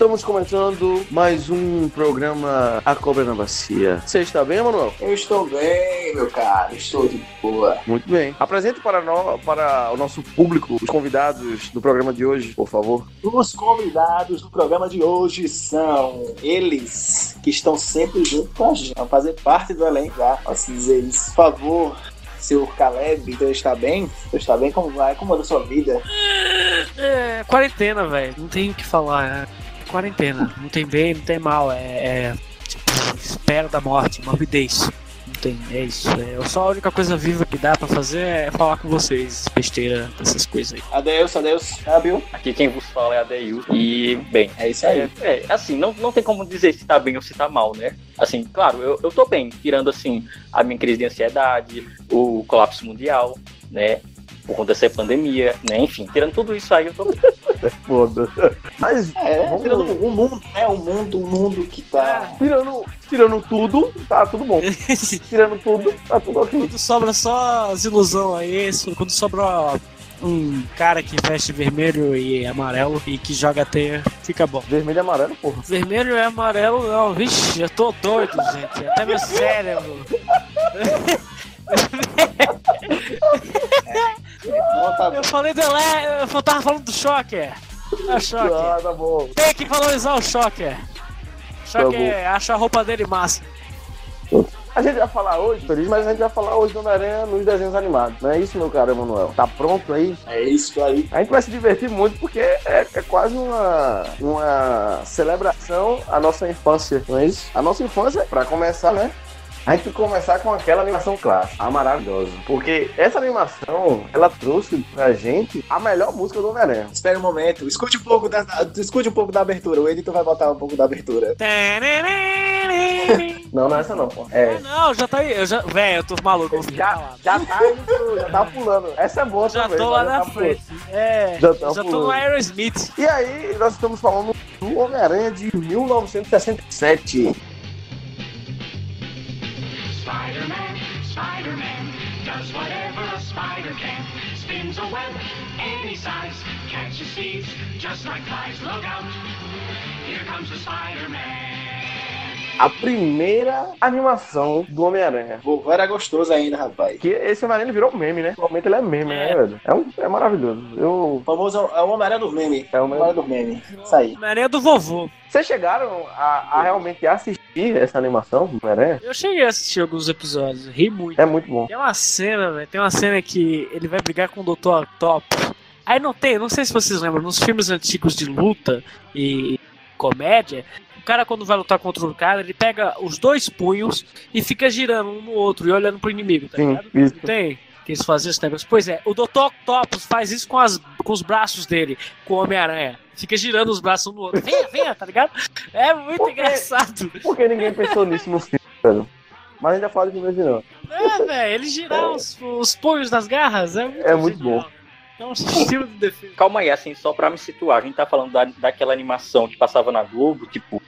Estamos começando mais um programa A Cobra na Bacia. Você está bem, Manuel? Eu estou bem, meu caro. Estou de boa. Muito bem. Apresente para, no- para o nosso público os convidados do programa de hoje, por favor. Os convidados do programa de hoje são eles que estão sempre junto com a gente, vão fazer parte do elenco, já, posso dizer isso. Por favor, senhor Caleb, você está bem? Você está bem? Como vai? Como anda a sua vida? É, quarentena, velho. Não tem o que falar. É quarentena. Não tem bem, não tem mal. É, é tipo, espera da morte, morbidez. Não tem, é isso. É, só a única coisa viva que dá pra fazer é falar com vocês, besteira, essas coisas aí. Adeus, adeus. Abil. Aqui quem vos fala é a Deil. E, bem, É isso aí. é, é, assim, não, não tem como dizer se tá bem ou se tá mal, né? Assim, claro, eu, eu tô bem, tirando, assim, a minha crise de ansiedade, o colapso mundial, né? Por conta dessa pandemia, né? Enfim, tirando tudo isso aí, eu tô bem. Foda. Mas, É, Vamos- tirando o mundo, né? O mundo, o mundo que tá. tirando, tirando tudo, tá tudo bom. Tirando tudo, tá tudo ok. quando sobra só as ilusão aí, quando sobra um cara que veste vermelho e amarelo e que joga teia, fica bom. Vermelho e amarelo, porra. Vermelho e amarelo, não, vixe, eu tô doido, gente. Até meu cérebro. Tá Eu falei do ele... Eu tava falando do Shocker. É o Shocker. Ah, tá bom. Tem que valorizar o Shocker. Shocker acha a roupa dele massa. A gente vai falar hoje, feliz, mas a gente vai falar hoje do Homem-Aranha nos desenhos animados. Não é isso, meu caro Emanuel? Tá pronto aí? É isso aí. A gente vai se divertir muito porque é, é quase uma, uma celebração à nossa infância, não é isso? A nossa infância, pra começar, né? A gente tem que começar com aquela animação clássica, a maravilhosa. Porque essa animação, ela trouxe pra gente a melhor música do Homem-Aranha. Espera um momento. Escute um pouco da, escute um pouco da abertura. O editor vai botar um pouco da abertura. Não, não é essa não, pô. É. Não, já tá aí. Eu já... Véi, eu tô maluco. Já, já tá indo, já tá pulando. Essa é boa Já também. tô lá já na tá frente. É, Já já, tá tô pulando. no Aerosmith. E aí, nós estamos falando do Homem-Aranha de 1967. Spider-Man, Spider-Man, does whatever a spider can. Spins a web any size, catches thieves just like flies. Look out, here comes the Spider-Man. A primeira animação do Homem-Aranha. Vovô era gostoso ainda, rapaz. Que esse Homem-Aranha virou meme, né? Atualmente ele é meme, né, É. velho? É, um, é maravilhoso. Eu... O famoso é o Homem-Aranha do meme. É o Homem-Aranha do meme. Isso aí. Homem-Aranha do vovô. Vocês chegaram a, a realmente assistir essa animação do Homem-Aranha? Eu cheguei a assistir alguns episódios, ri muito. É muito bom. Tem uma cena, velho. Tem uma cena que ele vai brigar com o Dr. Octopus. Aí não tem, não sei se vocês lembram, nos filmes antigos de luta e comédia, o cara quando vai lutar contra um cara, ele pega os dois punhos e fica girando um no outro e olhando pro inimigo, tá Sim, ligado? isso. Não tem? Que eles fazem esse negócio. Pois é, o Dr. Octopus faz isso com, as, com os braços dele, com o Homem-Aranha. Fica girando os braços um no outro. Venha, venha, tá ligado? É muito Por quê? engraçado. Por que ninguém pensou nisso no filme, velho? Mas a gente já fala de não. É, velho, ele girar os, os punhos das garras é muito, É muito genial. bom. É um estilo de defesa. Calma aí, assim, só pra me situar, a gente tá falando da, daquela animação que passava na Globo, tipo,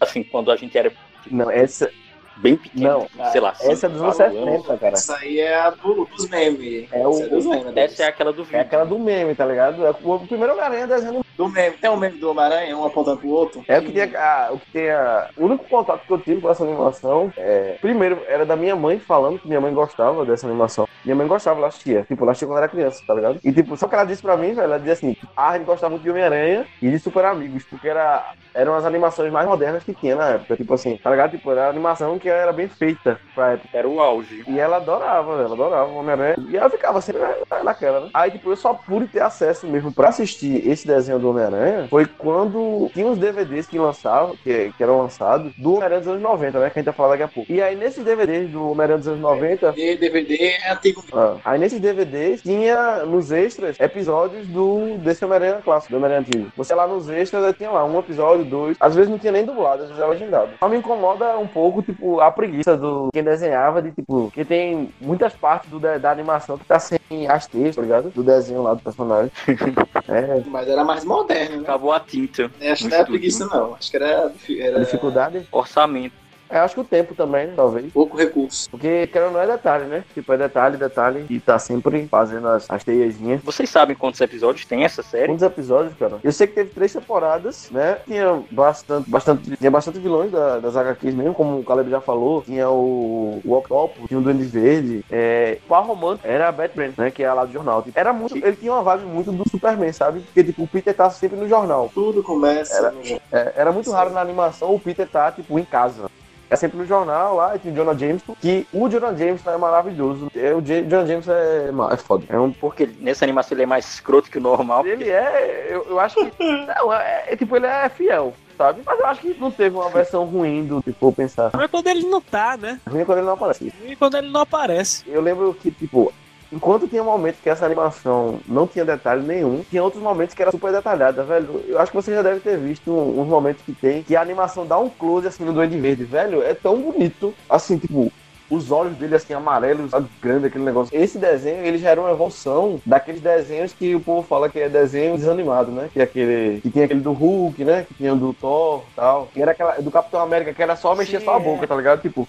assim, quando a gente era Não, essa, bem pequeno, Não, sei lá. essa é dos anos cinco, quatro anos. 70, cara. Isso aí é a do, dos memes. É o- Isso dos memes. Essa é aquela do vídeo. É aquela do meme, tá ligado? É o primeiro Homem-Aranha desenhando. Do meme. Tem um meme do Homem-Aranha, um apontando pro outro. É o que tem a, o que tem a, o único contato que eu tive com essa animação é, primeiro, era da minha mãe falando que minha mãe gostava dessa animação. Minha mãe gostava, ela assistia. Tipo, ela assistia quando era criança, tá ligado? E tipo, só que ela disse pra mim, velho, ela dizia assim, ah, a gente gostava muito de Homem-Aranha e de Super Amigos, porque era, eram as animações mais modernas que tinha na época. Tipo assim, tá ligado? Tipo, era a animação que era bem feita pra época. Era o auge. E ela adorava, ela adorava o Homem-Aranha. E ela ficava sempre na- naquela, né? Aí, tipo, eu só pude ter acesso mesmo pra assistir esse desenho do Homem-Aranha foi quando tinha uns DVDs que lançavam, que, que eram lançados, do Homem-Aranha dos anos 90, né? Que a gente vai falar daqui a pouco. E aí, nesses DVDs do Homem-Aranha dos anos 90, E DVD é antigo. ah, aí nesses DVDs tinha nos extras episódios do desse Homem-Aranha clássico, do Homem-Aranha antigo. Você lá nos extras tinha lá um episódio, dois. Às vezes não tinha nem dublado, às vezes era legendado. Só me incomoda um pouco, tipo, a preguiça do quem desenhava, de tipo, que tem muitas partes do, da, da animação que tá sem as textos, tá ligado? Do desenho lá do personagem. é, Mas era mais moderno, né? Acabou a tinta. Acho que não era preguiça, não. Acho que era. a era... dificuldade. Orçamento. Eu acho que o tempo também, né, talvez. Pouco recurso. Porque, querendo ou não, é detalhe, né? Tipo, é detalhe, detalhe. E tá sempre fazendo as, as teiazinhas. Vocês sabem quantos episódios tem essa série? Dos episódios, cara. Eu sei que teve três temporadas, né? Tinha bastante, bastante, tinha bastante vilões da, das HQs mesmo, como o Caleb já falou. Tinha o, o Octopus, tinha o Duende Verde. É, o par romântico era a Batman, né? Que é a lá do jornal. Tipo, era muito, ele tinha uma vibe muito do Superman, sabe? Porque, tipo, o Peter tá sempre no jornal. Tudo começa Era- no É, era muito raro na animação o Peter tá, tipo, em casa. É sempre no jornal lá, e tem o Jonah Jameson, que o Jonah Jameson é maravilhoso. É, o J- Jonah Jameson é, é foda. É um Porque nessa animação ele é mais escroto que o normal. Ele é, eu, eu acho que. Não, é, é, tipo, ele é fiel, sabe? Mas eu acho que não teve uma versão ruim do, for pensar. Mas quando ele não tá, né? Ruim é quando ele não aparece. E quando ele não aparece. Eu lembro que, tipo, enquanto tinha momentos que essa animação não tinha detalhe nenhum, tinha outros momentos que era super detalhada, velho. Eu acho que você já deve ter visto uns momentos que tem, que a animação dá um close assim no Duende Verde, velho. É tão bonito, assim, tipo. Os olhos dele assim amarelos, sabe, grande aquele negócio. Esse desenho, ele já era uma evolução daqueles desenhos que o povo fala que é desenho desanimado, né? Que é aquele que tinha aquele do Hulk, né? Que tinha o do Thor, tal. Que era aquela do Capitão América que era só mexer Sim, só a é. boca, tá ligado? Tipo,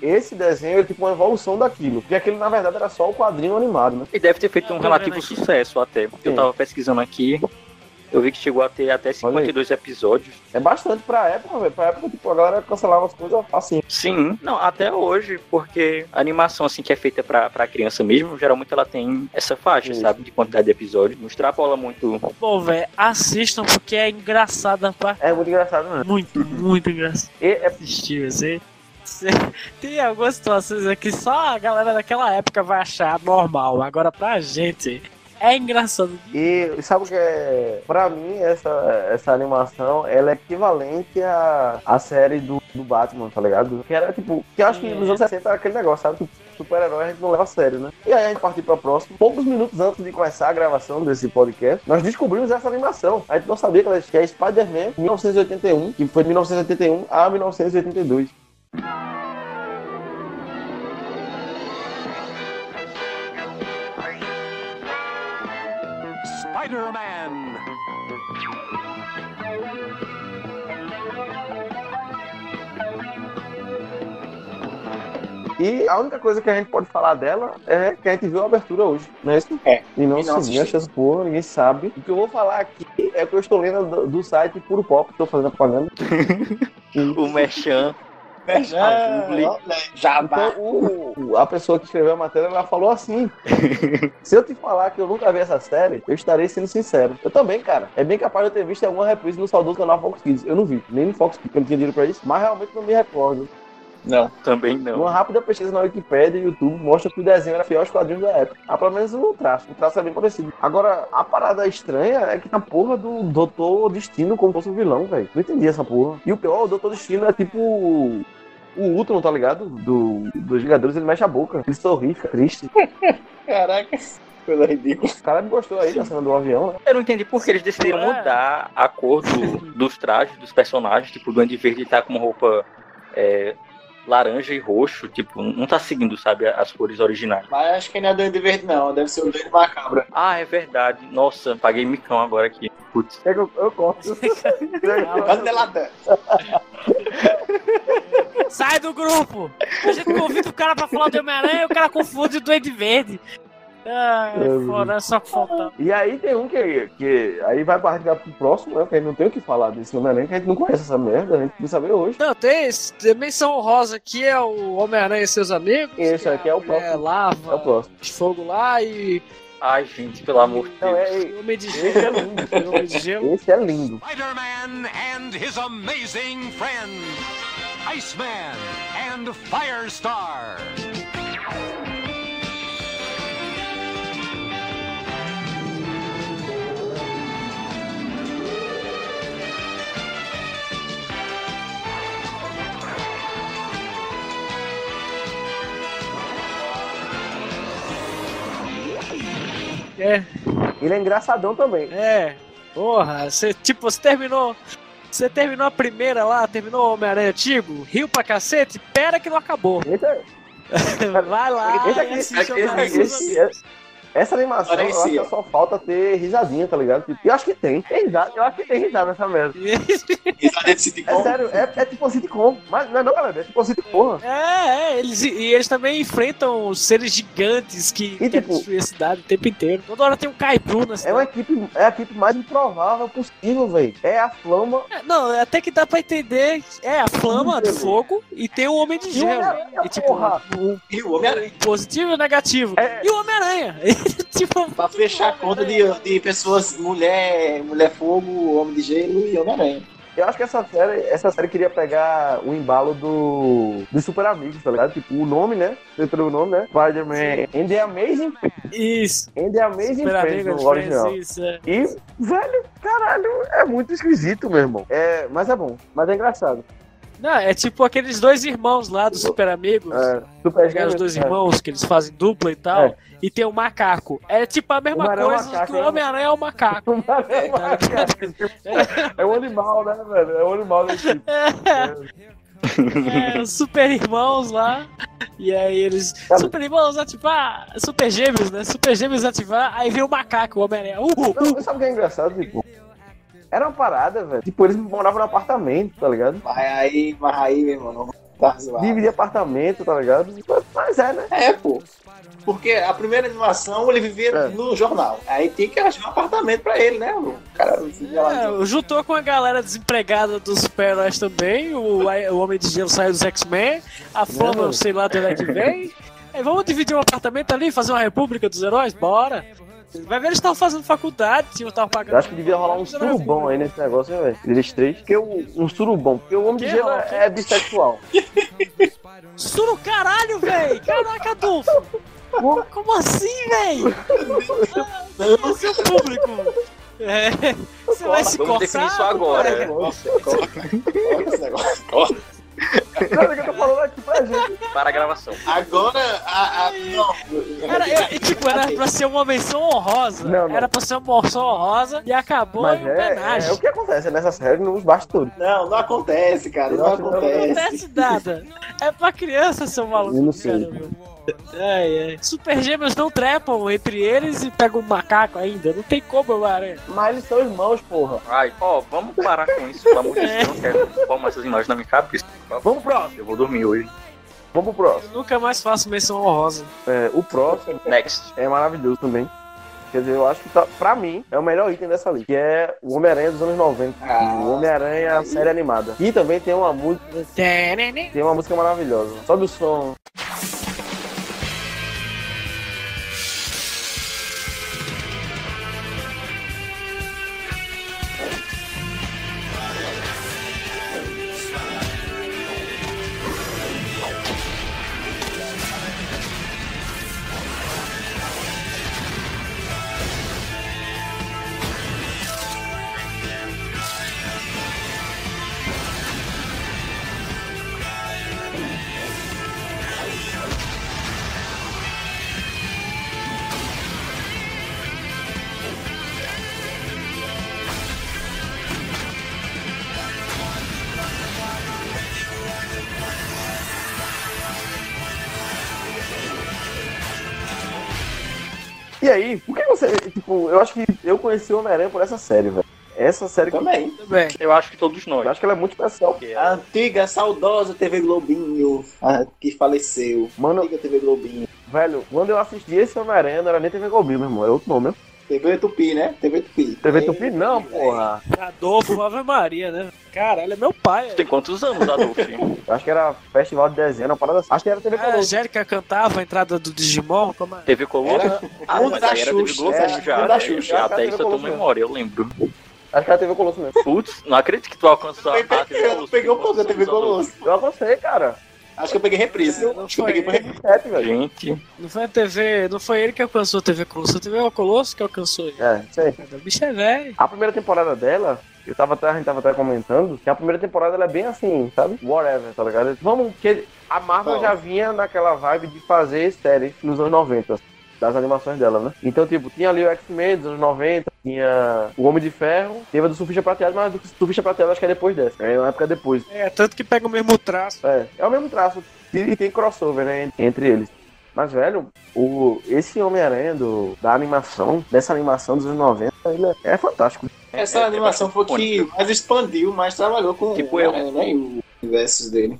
esse desenho é tipo uma evolução daquilo. Porque aquilo, na verdade, era só o quadrinho animado, né? E deve ter feito um tô relativo sucesso até. Eu Sim. tava pesquisando aqui. Eu vi que chegou a ter até 52 episódios. É bastante pra época, velho. Pra época, tipo, a galera cancelava as coisas assim. Sim, não, até hoje, porque a animação assim que é feita pra, pra criança mesmo, geralmente ela tem essa faixa, Isso. sabe? De quantidade de episódios. Não extrapola muito. Pô, velho, assistam porque é engraçada pra. É muito engraçado, né? Muito, muito engraçado E é assistir, assim. Cê- Tem algumas situações aqui só a galera daquela época vai achar normal. Agora pra gente é engraçado. E sabe o que é? Pra mim, essa, essa animação, ela é equivalente à, à série do, do Batman, tá ligado? Que era tipo, que eu acho que nos é. anos 60 era aquele negócio, sabe? Tipo, super-herói a gente não leva a sério, né? E aí a gente partiu pra próximo. Poucos minutos antes de começar a gravação desse podcast, nós descobrimos essa animação. A gente não sabia que ela que é Spider-Man 1981, que foi de 1981 a 1982. Spider-Man. E a única coisa que a gente pode falar dela é que a gente viu a abertura hoje, não é isso? É. E não E não assistiu. essa porra, ninguém sabe. O que eu vou falar aqui é que eu estou lendo do, do site Puro Pop, estou fazendo a propaganda. O Merchan. Ó, né, Jabá. Então, o- o- a pessoa que escreveu a matéria, ela falou assim: Se eu te falar que eu nunca vi essa série, eu estarei sendo sincero. Eu também, cara. É bem capaz de eu ter visto alguma reprise no saudoso canal Fox Kids. Eu não vi, nem no Fox Kids, porque eu não tinha dinheiro pra isso, mas realmente não me recordo. Não. Também não. Uma rápida pesquisa na Wikipedia e YouTube mostra que o desenho era fiel aos quadrinhos da época. Ah, pelo menos o traço. O traço é bem parecido. Agora, a parada estranha é que a porra do Doutor Destino como fosse um vilão, velho. Não entendi essa porra. E o pior, o Doutor Destino é tipo o Ultron, tá ligado? Do, dos Vingadores, ele mexe a boca. Ele sorri, fica triste. Caraca. Coisa ridícula. O cara me gostou aí da cena do avião, né? Eu não entendi por que eles decidiram É. mudar a cor do- dos trajes dos personagens. Tipo, o Duende Verde tá com uma roupa é, laranja e roxo. Tipo, não tá seguindo, sabe, as cores originais. Mas acho que não é Duende Verde, não. Deve ser o Duende Macabra. Ah, é verdade. Nossa, paguei micão agora aqui. Putz. É que eu, eu corto. Canelada. Sai do grupo! A gente convida o cara pra falar do Homem-Aranha e o cara confunde o Duende Verde. Ah, É, fora, é só que faltava. E aí tem um que, que aí vai partir pro próximo, né? Que a gente não tem o que falar desse Homem-Aranha, que a gente não conhece essa merda, a gente precisa saber hoje. Não, tem esse, tem menção honrosa aqui é o Homem-Aranha e seus amigos. Esse aqui é o a mulher próximo. lava É o próximo. fogo lá e Ai, gente, pelo amor de Não, Deus. é, Homem de esse é Gelo. lindo. Homem de Gelo. Esse é lindo. Spider-Man and his amazing friends. Iceman and Firestar. É, Ele é engraçadão também. é. Porra, você, tipo, você terminou. Você terminou a primeira lá, terminou o Homem-Aranha antigo, riu pra cacete, pera que não acabou. É, Vai lá e assiste esse, esse, esse, amigos. Essa animação, eu acho Parecia. que só falta ter risadinha, tá ligado? Tipo, eu acho que tem. Tem risada, eu acho que tem risada nessa merda. Risada de sitcom. É sério, é, é tipo um sitcom. Mas não é não, galera, é tipo um sitcom. É, é, eles, e eles também enfrentam seres gigantes que E, tipo- destruir a cidade o tempo inteiro. Toda hora tem um Caipu na É cidade. uma equipe, é a equipe mais improvável possível, velho. É a flama É, Não, até que dá pra entender. É a flama do fogo e tem o Homem de Gelo. E tipo, porra. um E o Homem-Aranha. positivo e negativo. É. E o Homem-Aranha. tipo, Pra fechar a conta de, de pessoas, mulher, mulher fogo, homem de gelo e Homem-Aranha. Eu acho que essa série, essa série queria pegar o embalo do dos Super Amigos, tá ligado? Tipo, o nome, né? Dentro do nome, né? Spider-Man and the Amazing isso. and the Amazing Super Friends amigo, no original. isso, é. E, velho, caralho, é muito esquisito, meu irmão. É, mas é bom, mas é engraçado. Não, é tipo aqueles dois irmãos lá do Super Amigos. É, super Pegar os dois é. irmãos que eles fazem dupla e tal. É. E tem o macaco. É tipo a mesma é um coisa macaco, que o é. Homem-Aranha é o macaco. É um animal, né, velho? É um animal da equipe. É, os super irmãos lá. E aí eles. Cara. Super irmãos ativar. Super gêmeos, né? Super gêmeos ativar. Aí vem o macaco, o Homem-Aranha. Uh, uh, Não, sabe o que é engraçado, tipo? Era uma parada, velho. Tipo, eles moravam no apartamento, tá ligado? Mas aí, mas aí, meu irmão, tá zoado. Dividia apartamento, tá ligado? Mas é, né? É, pô. Porque a primeira animação ele vivia É. no jornal. Aí tem que achar um apartamento pra ele, né? O cara. É, juntou com a galera desempregada dos super-heróis também. O, o Homem de Gelo saiu dos X-Men. A Flama, sei lá de onde é que vem. Aí, vamos dividir um apartamento ali, fazer uma república dos heróis? Bora! Vai ver, eles estavam fazendo faculdade, tinham estavam pagando. Eu acho que devia rolar um surubão aí nesse negócio, né, velho? Eles três. Porque o, um surubão. Porque o homem de Que gelo rola? é, é bissexual. Suru caralho, véi! Caraca, Adolfo! Como assim, véi? Ah, Esse é o público! É, você vai se Vamos cortar? definir isso agora. É. né? Nossa, corta, corta esse negócio. Corta. Não, é que eu tô falando aqui pra gente. Para a gravação. Agora, a, a, não. Era, era- tipo, era pra ser uma menção honrosa. Não, não. Era pra ser uma menção honrosa e acabou Mas em é, homenagem. é o que acontece nessa série nos bastidores. Não, não acontece, cara. Não acho que não Não acontece. acontece nada. É pra criança, seu maluco. Eu não sei. caramba. Ai, ai. Super gêmeos não trepam entre eles e pegam um macaco ainda. Não tem como, aranha. Mas eles são irmãos, porra. Ai, ó, vamos parar com isso, pelo amor de Deus. Eu não quero formar essas imagens na minha cabeça. Vamos pro próximo. Eu vou dormir hoje. Vamos pro próximo. Eu nunca mais faço menção honrosa. É, o próximo Next. é maravilhoso também. Quer dizer, eu acho que tá, pra mim é o melhor item dessa lista, que é o Homem-Aranha dos anos 90. Ah. o Homem-Aranha série animada. E também tem uma música, tem uma música maravilhosa. Sobe o som. E aí, por que você. Tipo, eu acho que eu conheci o Homem-Aranha por essa série, velho. Essa série que Também. Também. Eu acho que todos eu nós. acho que ela é muito especial. A antiga, saudosa TV Globinho, a que faleceu. Mano, Antiga TV Globinho. velho, quando eu assisti esse Homem-Aranha, não era nem TV Globinho, meu irmão. É outro nome, né? TV Tupi, né? TV Tupi. TV Tupi? Não, porra. Adolfo Ave Maria, né? Caralho, é meu pai. Tem quantos anos, Adolfo? Eu acho que era Festival de Desenho, uma parada assim. Acho que era TV A Colosso. Angélica cantava a entrada do Digimon. Como é? TV Colosso? Era Ah, mas da aí era TV Xuxa, Globo é, já, da né? Xuxa, Já até isso eu tô memória, eu lembro. Acho que era TV Colosso mesmo. Putz, não acredito que tu alcançou a Eu a TV peguei, Colosso. peguei um pouco da TV. Colosso. Eu aconselhei, cara. Acho que eu peguei reprise. Não Acho que eu foi peguei velho. Gente, Não foi a TV, não foi ele que alcançou a TV Colosso, a TV Colosso que alcançou ele. É, isso aí. O bicho é velho. A primeira temporada dela, eu tava até, a gente tava até comentando, que a primeira temporada ela é bem assim, sabe? Whatever, tá ligado? Vamos, que a Marvel Bom. já vinha naquela vibe de fazer séries nos anos 90. Das animações dela, né? Então, tipo, tinha ali o X-Men dos anos 90, tinha o Homem de Ferro, teve a do Surfista Prateado, mas a do Surfista Prateado acho que é depois dessa. É uma época depois. É, tanto que pega o mesmo traço. É, é o mesmo traço. E tem crossover, né? Entre eles. Mas, velho, o, esse Homem-Aranha da animação, dessa animação dos anos 90, ele é, é fantástico. Essa É- é animação foi bastante que mais expandiu, mais trabalhou com Tipo o eu. Homem-Aranha, né? O universo dele.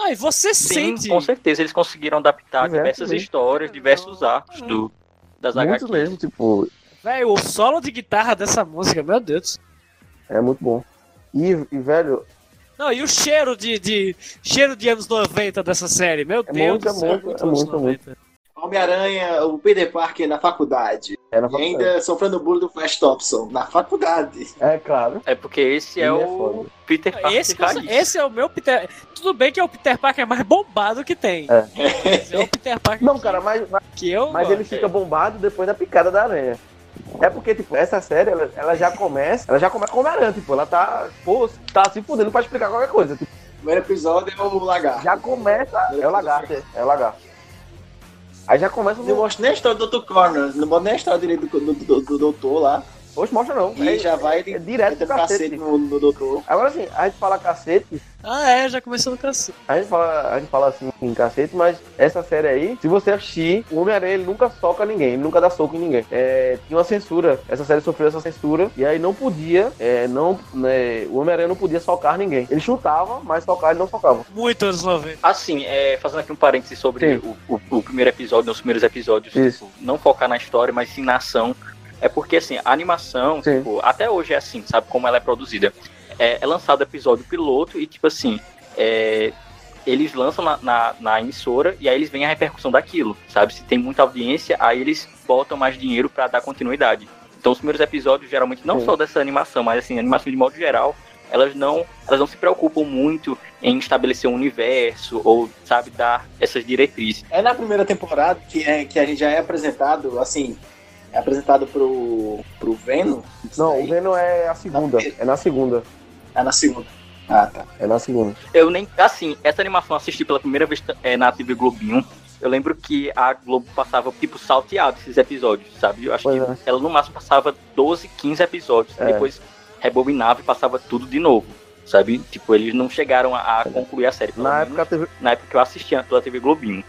Não, e você Sim, sente. com certeza eles conseguiram adaptar Diversos diversas mesmo. histórias, diversos arcos do, das Muito HQs. mesmo, tipo, Velho, o solo de guitarra dessa música, meu Deus. é muito bom. E, e, velho, Não, e o cheiro de, de cheiro de anos 90 dessa série, meu É Deus muito, do é céu, muito, muito é muito, 90. Homem-Aranha, o Peter Parker na faculdade. Era E ainda sofrendo bullying do Flash Thompson na faculdade. É claro. É porque esse é é o foda. Peter Parker Esse, esse é o meu Peter. Tudo bem que é o Peter Parker mais bombado que tem. É. Esse é o Peter Parker Não, que- cara, mas, mas, que eu. mas ele fica bombado depois da picada da aranha. É porque, tipo, essa série, ela, ela já começa, ela já começa com Homem-Aranha, tipo, ela tá, pô, tá se fudendo pra explicar qualquer coisa. Tipo, O primeiro episódio é o Lagarto. já começa, é o lagarto, é, é o lagarto. Aí já começa Não mostra nem a história do Dr. Connors, não mostra nem a história direito do, do, do, do doutor lá. Poxa, mostra não. E É, já vai ele é direto pro cacete cacete. no, no doutor. Agora assim, a gente fala cacete, Ah, é, já começou no cacete. a gente fala, a gente fala assim em cacete, mas essa série aí, se você assistir, o Homem-Aranha ele nunca soca ninguém, ele nunca dá soco em ninguém. É, tinha uma censura, essa série sofreu essa censura, e aí não podia, é, não, né, o Homem-Aranha não podia socar ninguém. Ele chutava, mas socar ele não socava. Muito anos 90. Assim, é, fazendo aqui um parênteses sobre Sim. o, o- o primeiro episódio, nos primeiros episódios, tipo, não focar na história, mas sim na ação. É porque, assim, a animação, tipo, até hoje é assim, sabe como ela é produzida? É, é lançado o episódio piloto e, tipo assim, é, eles lançam na, na, na emissora e aí eles veem a repercussão daquilo, sabe? Se tem muita audiência, aí eles botam mais dinheiro pra dar continuidade. Então, os primeiros episódios, geralmente, não Sim. só dessa animação, mas, assim, animação de modo geral, elas não, elas não se preocupam muito em estabelecer um universo ou, sabe, dar essas diretrizes. É na primeira temporada que, é, que a gente já é apresentado, assim, é apresentado pro, pro Venom. Não, daí. o Venom é a segunda, é na segunda, É na segunda. Ah, tá. é na segunda. Eu nem. Assim, essa animação eu assisti pela primeira vez é, na TV Globinho. Eu lembro que a Globo passava, tipo, salteado esses episódios, sabe? Eu acho Pois que é. ela no máximo passava 12, 15 episódios. É. Depois rebobinava e passava tudo de novo, sabe? Tipo, eles não chegaram a, a concluir a série. Na menos época teve. na época que eu assistia pela TV Globinho.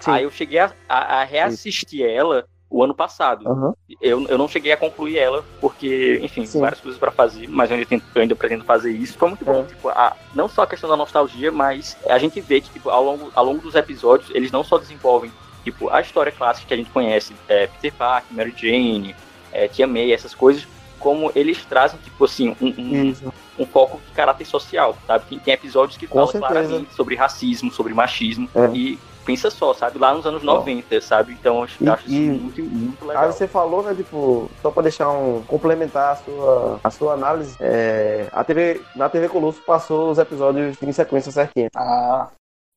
Sim. Aí eu cheguei a, a- a reassistir ela o ano passado. Aham. Eu, eu não cheguei a concluir ela, porque, enfim, Sim. várias coisas pra fazer, mas eu ainda, tento, eu ainda pretendo fazer isso. Foi muito bom, É. tipo, a, não só a questão da nostalgia, mas a gente vê que, tipo, ao longo, ao longo dos episódios, eles não só desenvolvem, tipo, a história clássica que a gente conhece, é, Peter Parker, Mary Jane, é, Tia May, essas coisas, como eles trazem, tipo assim, um, um, um foco de caráter social, sabe? Tem, tem episódios que Com falam certeza. claramente sobre racismo, sobre machismo, É. e pensa só, sabe? Lá nos anos 90, sabe? Então eu E- acho isso e- muito, muito legal. Aí você falou, né, tipo, só pra deixar um. complementar a sua, a sua análise, é, a TV, na TV Colosso passou os episódios em sequência certinha. Ah,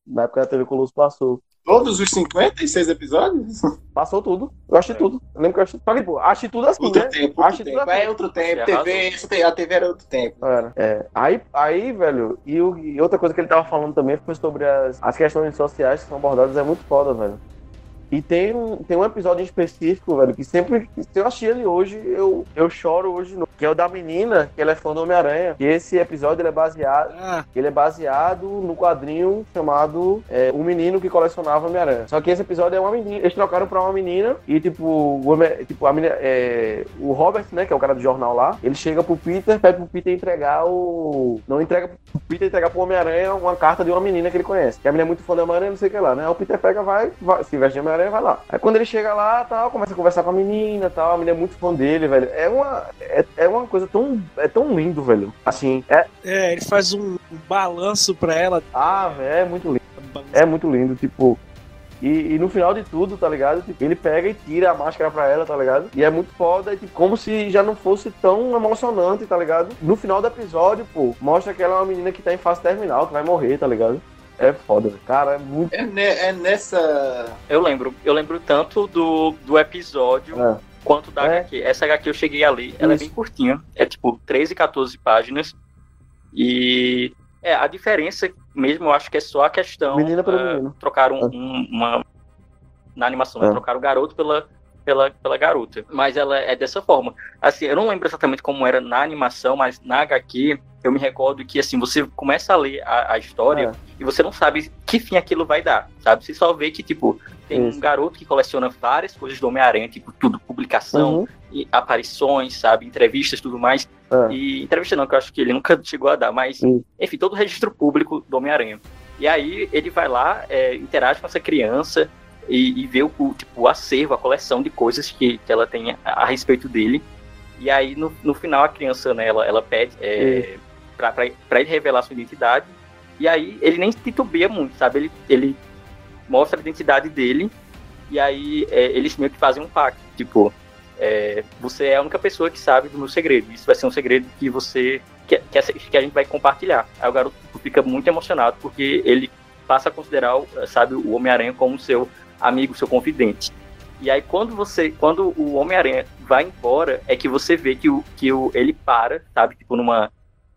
Na época da TV Colosso passou. Todos os 56 episódios? Passou tudo. Eu achei tudo. Eu lembro que eu achei. Só que, pô, achei tudo assim, Outro né? tempo, outro tempo. tudo É outro tempo. TV, a TV era outro tempo. Era. É. Aí, aí, velho, e, o- e outra coisa que ele tava falando também foi sobre as, as questões sociais que são abordadas, é muito foda, velho. E tem um, tem um episódio em específico, velho, que sempre, se eu assistir ele hoje, eu, eu choro hoje, no, que é o da menina, que ela é fã do Homem-Aranha. E esse episódio ele é baseado, Ah, ele é baseado no quadrinho chamado é, O Menino que Colecionava Homem-Aranha. Só que esse episódio é uma menina. Eles trocaram pra uma menina e, tipo, o, Homem- tipo a menina, é, o Robert, né, que é o cara do jornal lá, ele chega pro Peter, pede pro Peter entregar o. Não entrega pro Peter entregar pro Homem-Aranha uma carta de uma menina que ele conhece. Que a menina é muito fã do Homem-Aranha, não sei o que lá, né? Aí o Peter pega, vai, vai se veste de Homem-Aranha, vai lá. Aí quando ele chega lá, tal, começa a conversar com a menina tal, a menina é muito fã dele, velho. É uma, é, é uma coisa tão. É tão lindo, velho. Assim, é. é, ele faz um balanço pra ela. Ah, velho, é muito lindo. É muito lindo, tipo. E, e no final de tudo, tá ligado? Tipo, ele pega e tira a máscara pra ela, tá ligado? E é muito foda, tipo, como se já não fosse tão emocionante, tá ligado? No final do episódio, pô, mostra que ela é uma menina que tá em fase terminal, que vai morrer, tá ligado? É foda. Cara, é muito. É, ne- é nessa. Eu lembro, eu lembro tanto do, do episódio É. quanto da É. HQ. Essa HQ eu cheguei a ler, ela é bem curtinha, é tipo 13, 14 páginas. E é, a diferença mesmo, eu acho que é só a questão. Menina pelo eh, menino. Trocaram É. um- uma. Na animação? É. Trocaram o garoto pela pela, pela garota. Mas ela é dessa forma. Assim, eu não lembro exatamente como era na animação, mas na HQ eu me recordo que assim, você começa a ler a, a história e você não sabe que fim aquilo vai dar, sabe? Você só vê que, tipo, tem Isso. um garoto que coleciona várias coisas do Homem-Aranha, tipo, tudo, publicação, Uhum. e aparições, sabe? Entrevistas tudo mais. É. E entrevista não, que eu acho que ele nunca chegou a dar, mas, enfim, todo o registro público do Homem-Aranha. E aí ele vai lá, é, interage com essa criança e, e vê o, o, tipo, o acervo, a coleção de coisas que, que ela tem a, a respeito dele. E aí, no, no final, a criança, né, ela, ela pede é, pra, pra, pra ele revelar sua identidade. E aí, ele nem titubeia muito, sabe? Ele, ele mostra a identidade dele. E aí, é, eles meio que fazem um pacto. Tipo, é, você é a única pessoa que sabe do meu segredo. Isso vai ser um segredo que você. que, que, a gente vai compartilhar. Aí o garoto fica muito emocionado porque ele passa a considerar, o- sabe, o Homem-Aranha como seu amigo, seu confidente. E aí quando você, quando o Homem-Aranha vai embora, é que você vê que o que o ele para, sabe, tipo numa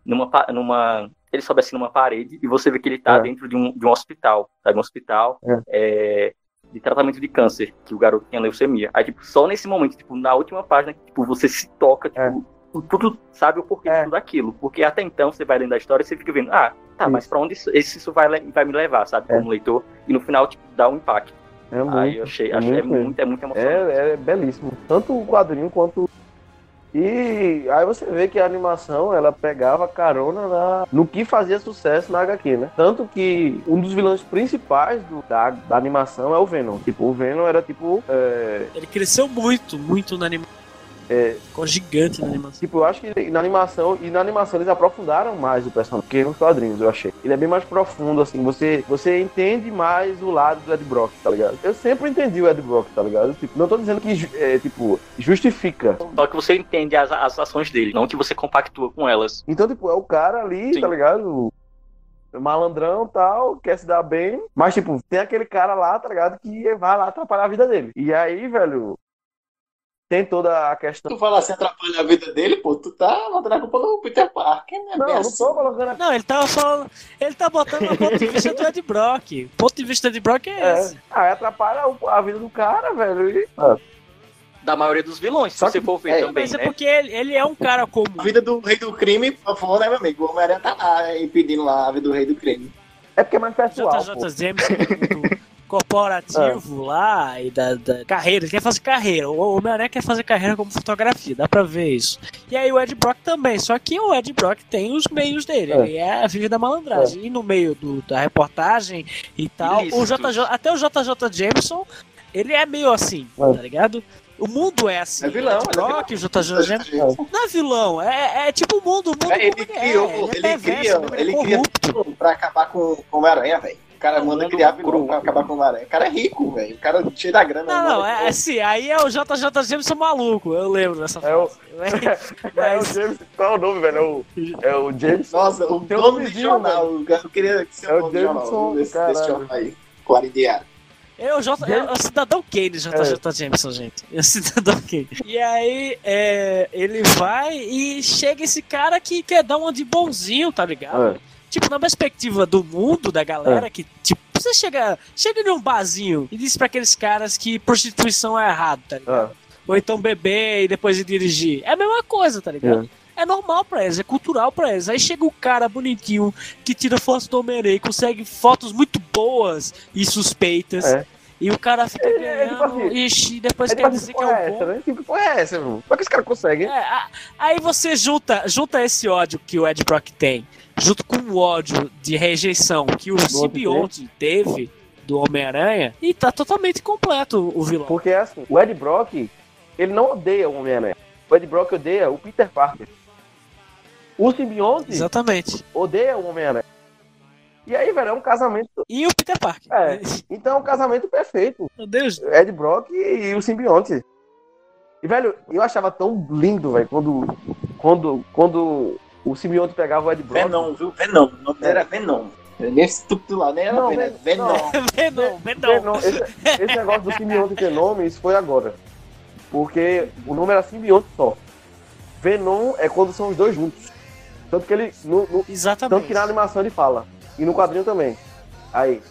numa numa ele sobe assim numa parede e você vê que ele tá É. dentro de um, de um hospital, sabe, um hospital é, de tratamento de câncer, que o garoto tinha leucemia. Aí tipo só nesse momento, tipo na última página, tipo você se toca, tipo É. tudo sabe o porquê É. de tudo aquilo, porque até então você vai lendo a história e você fica vendo, ah, tá, mas pra onde isso, isso isso vai, vai me levar, sabe, É. como leitor, e no final tipo dá um impacto. É muito. Aí eu achei, é achei é muito mesmo. muito, é muito emocionante. É, é belíssimo. Tanto o quadrinho quanto. E aí você vê que a animação ela pegava carona na- no que fazia sucesso na HQ, né? Tanto que um dos vilões principais do- da, da animação é o Venom. Tipo, o Venom era tipo. é, Ele cresceu muito, muito na animação. É. Ficou gigante na animação. tipo, eu acho que na animação, e na animação eles aprofundaram mais o personagem que nos quadrinhos, eu achei. Ele é bem mais profundo, assim, você, você entende mais o lado do Ed Brock, tá ligado? Eu sempre entendi o Ed Brock, tá ligado? Tipo, não tô dizendo que, é, tipo, justifica. Só que você entende as, as ações dele, não que você compactua com elas. Então, tipo, é o cara ali, Sim. tá ligado? Malandrão tal, quer se dar bem. Mas, tipo, tem aquele cara lá, tá ligado? Que vai lá atrapalhar a vida dele. E aí, velho, tem toda a questão. Tu fala assim, atrapalha a vida dele, pô, tu tá botando a culpa no Peter Parker, né? Não, não assim. tô colocando a... Não, ele tá só. Ele tá botando o ponto de vista do Ed Brock. O ponto de vista do Ed Brock é É. esse. Ah, atrapalha a vida do cara, velho. E... Da maioria dos vilões, se Só você que- for ver é, também, Mas é né? porque ele, ele é um cara comum. A vida do rei do crime, por favor, né, meu amigo? O Homem-Aranha tá lá impedindo lá a vida do rei do crime. É porque é mais pessoal, JJ pô. Corporativo lá e da, da carreira, ele quer fazer carreira. O Homem-Aranha quer fazer carreira como fotografia, dá pra ver isso. E aí o Ed Brock também, só que o Ed Brock tem os meios dele, É. ele é a filha da malandragem. E no meio do, da reportagem e tal, o Ilícitos. JJ, até o JJ Jameson, ele é meio assim, É. tá ligado? O mundo é assim. É vilão, o Ed é vilão. Brock, o JJ Jameson. Não é vilão, é, é tipo o mundo, o mundo É, ele como criou, é, ele é cria, perverso, ele é cria pra acabar com com o Homem-Aranha, velho. O cara É um manda criar vilão cru. pra acabar com o Homem-Aranha. O cara é rico, velho. O cara cheio da grana. Não, não, é assim, aí é o JJ Jameson maluco, eu lembro dessa É o- frase. É o Mas, James. Qual é o nome, velho? É o, é o James. Nossa, o Tem nome do vizinho, jornal. Eu queria que você É o nome jornal, Jameson, desse, caralho. desse jornal aí. Clarim Diário. é o, J, é o Cidadão Kane, JJ Jameson, gente. É o Cidadão Kane. E aí, é, ele vai e chega esse cara que quer dar uma de bonzinho, tá ligado? É. Tipo, na perspectiva do mundo, da galera, que, tipo, você chega, chega num barzinho e diz pra aqueles caras que prostituição é errado, tá ligado? É. Ou então beber e depois ir dirigir. É a mesma coisa, tá ligado? É. normal pra eles, é cultural pra eles. Aí chega o cara bonitinho que tira fotos do Homem-Aranha e consegue fotos muito boas e suspeitas. É. E o cara fica É, é tipo ganhando, assim, ixi, depois É quer tipo, dizer que é o é bom. essa, né? Que porra é essa, irmão? Como é que os caras conseguem? É, aí você junta, junta esse ódio que o Ed Brock tem, junto com o ódio de rejeição que o simbionte teve do Homem-Aranha, e tá totalmente completo o vilão. Porque é assim, o Ed Brock, ele não odeia o Homem-Aranha. O Ed Brock odeia o Peter Parker. O simbionte Exatamente. odeia o Homem-Aranha. E aí, velho, é um casamento. E o Peter Parker. É. Então é um casamento perfeito. Meu Deus. Ed Brock e o simbionte. E, velho, eu achava tão lindo, velho, quando, quando, quando o simbionte pegava o Ed Brock. Venom, viu? Venom. O nome era Venom. Nesse tudo lá, nem era Não, Venom. Ven- Venom. Venom, Venom. Esse, esse negócio do simbionte ter nome, isso foi agora. Porque o nome era simbionte só. Venom é quando são os dois juntos. Tanto que ele. No, no- Exatamente. tanto que na animação ele fala. E no quadrinho também. Aí.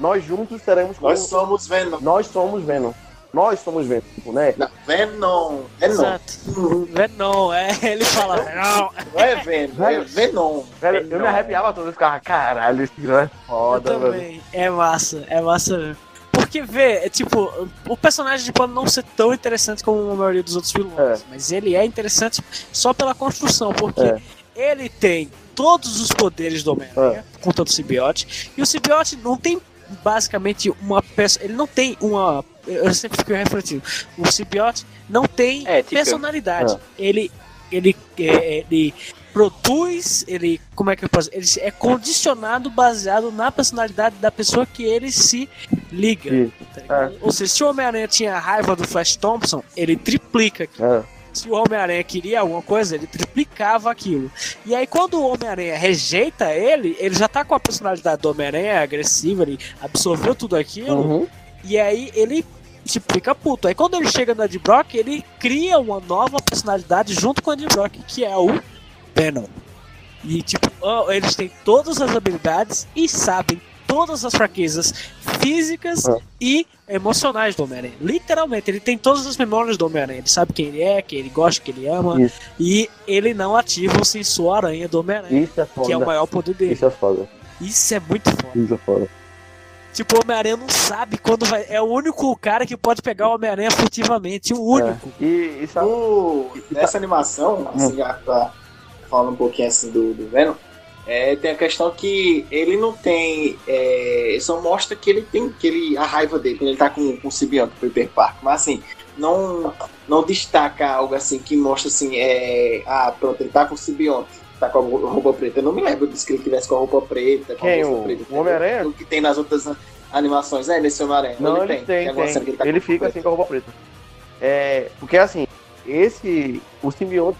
Nós juntos seremos como. Nós somos Venom. Nós somos Venom. Nós somos Venom, né? Não, Venom. Venom. Exato. Venom, é, ele fala Venom. Não é Venom, é Venom. Velho, eu me arrepiava todo e ficava, caralho, esse vilão é Eu foda, velho. também. É massa, é massa mesmo. Porque, vê, é, tipo, o personagem pode não ser tão interessante como a maioria dos outros vilões, É. mas ele é interessante só pela construção, porque É. ele tem todos os poderes do Homem-Aranha, É. conta do simbiote, e o simbiote não tem basicamente uma peça, ele não tem uma, eu sempre fico refletindo, o simbiote não tem É, tipo- personalidade, ele, ele, é, ele produz, ele, como é que eu posso, ele é condicionado baseado na personalidade da pessoa que ele se liga. Tá ligado? Ou seja, se o Homem-Aranha tinha raiva do Flash Thompson, ele triplica aquilo. É. Se o Homem-Aranha queria alguma coisa, ele triplicava aquilo. E aí, quando o Homem-Aranha rejeita ele, ele já tá com a personalidade do Homem-Aranha é agressiva, ele absorveu tudo aquilo, Uhum. e aí ele tipo, fica puto. Aí quando ele chega no Ed Brock, ele cria uma nova personalidade junto com o Ed Brock, que é o Venom. E tipo, eles têm todas as habilidades e sabem todas as fraquezas físicas Ah. e emocionais do Homem-Aranha. Literalmente, ele tem todas as memórias do Homem-Aranha. Ele sabe quem ele é, quem ele gosta, quem ele ama. Isso. E ele não ativa o sensor aranha do Homem-Aranha, Isso é foda. que é o maior poder dele. Isso é foda. Isso é muito foda. Isso é foda. Tipo, o Homem-Aranha não sabe quando vai. É o único cara que pode pegar o Homem-Aranha furtivamente. O único. É. E, e sabe, O- nessa animação, assim, já tá falando um pouquinho assim do, do Venom, é, tem a questão que ele não tem. É, só mostra que ele tem que ele, a raiva dele, quando ele tá com, com o simbionte, com o Peter Parker. Mas assim, não, não destaca algo assim que mostra assim, é, ah, pronto, ele tá com o simbionte. Tá com a roupa preta. Eu não me lembro disso que ele tivesse com a roupa preta. Com Quem? a O- preta, o Homem-Aranha? O que tem nas outras animações, é, nesse Homem-Aranha. Não, ele, tem, tem. que Ele, tá roupa fica preta. assim com a roupa preta. É, porque assim, esse. O simbionte.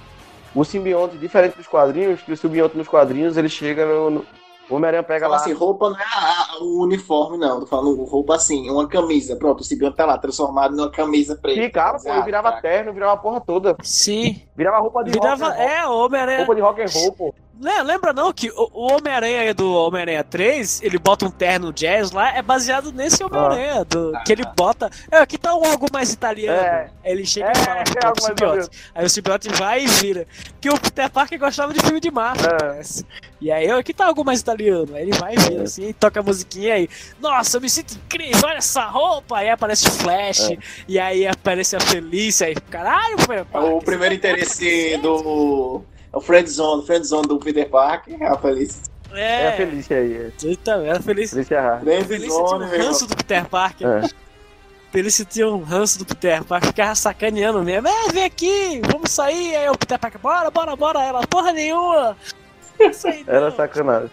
O simbionte, diferente dos quadrinhos, que o simbionte nos quadrinhos ele chega no. no- o Homem-Aranha pega Fala lá. assim, roupa não é a- a- o uniforme, não. Tô falando roupa assim, uma camisa. Pronto, o simbionte tá lá, transformado numa camisa preta. Ficava, pô, Ah, ele virava tá. terno, virava a porra toda. Sim. Virava roupa de Virava. rock. É, o Homem-Aranha. Roupa de rock and roll, pô. Le- Lembra não que o o Homem-Aranha do Homem-Aranha 3, ele bota um terno jazz lá, é baseado nesse Homem-Aranha, do- que ele bota. É, aqui tá um algo mais italiano. É. Aí ele chega É, e fala é pro mais simbionte. Aí o simbionte vai e vira. Que o Peter Parker gostava de filme de máfia, É. parece. E aí, aqui tá algo mais italiano. Aí ele vai e vira assim, e toca a musiquinha aí. Nossa, eu me sinto incrível, olha essa roupa. Aí aparece o Flash, É. e aí aparece a Felícia. Aí, caralho, Peter Parker. O primeiro interesse do. É o Friendzone, Friendzone do Peter Parker, é a Feliz. É, É, a aí. É. Eita, é a. Felícia Hart. Felícia tinha um ranço do Peter Parker. É. Felícia tinha um ranço do Peter Parker, ficava sacaneando mesmo. É, vem aqui, vamos sair. Aí o Peter Parker, bora, bora, bora. Ela, porra nenhuma. Era sacanagem.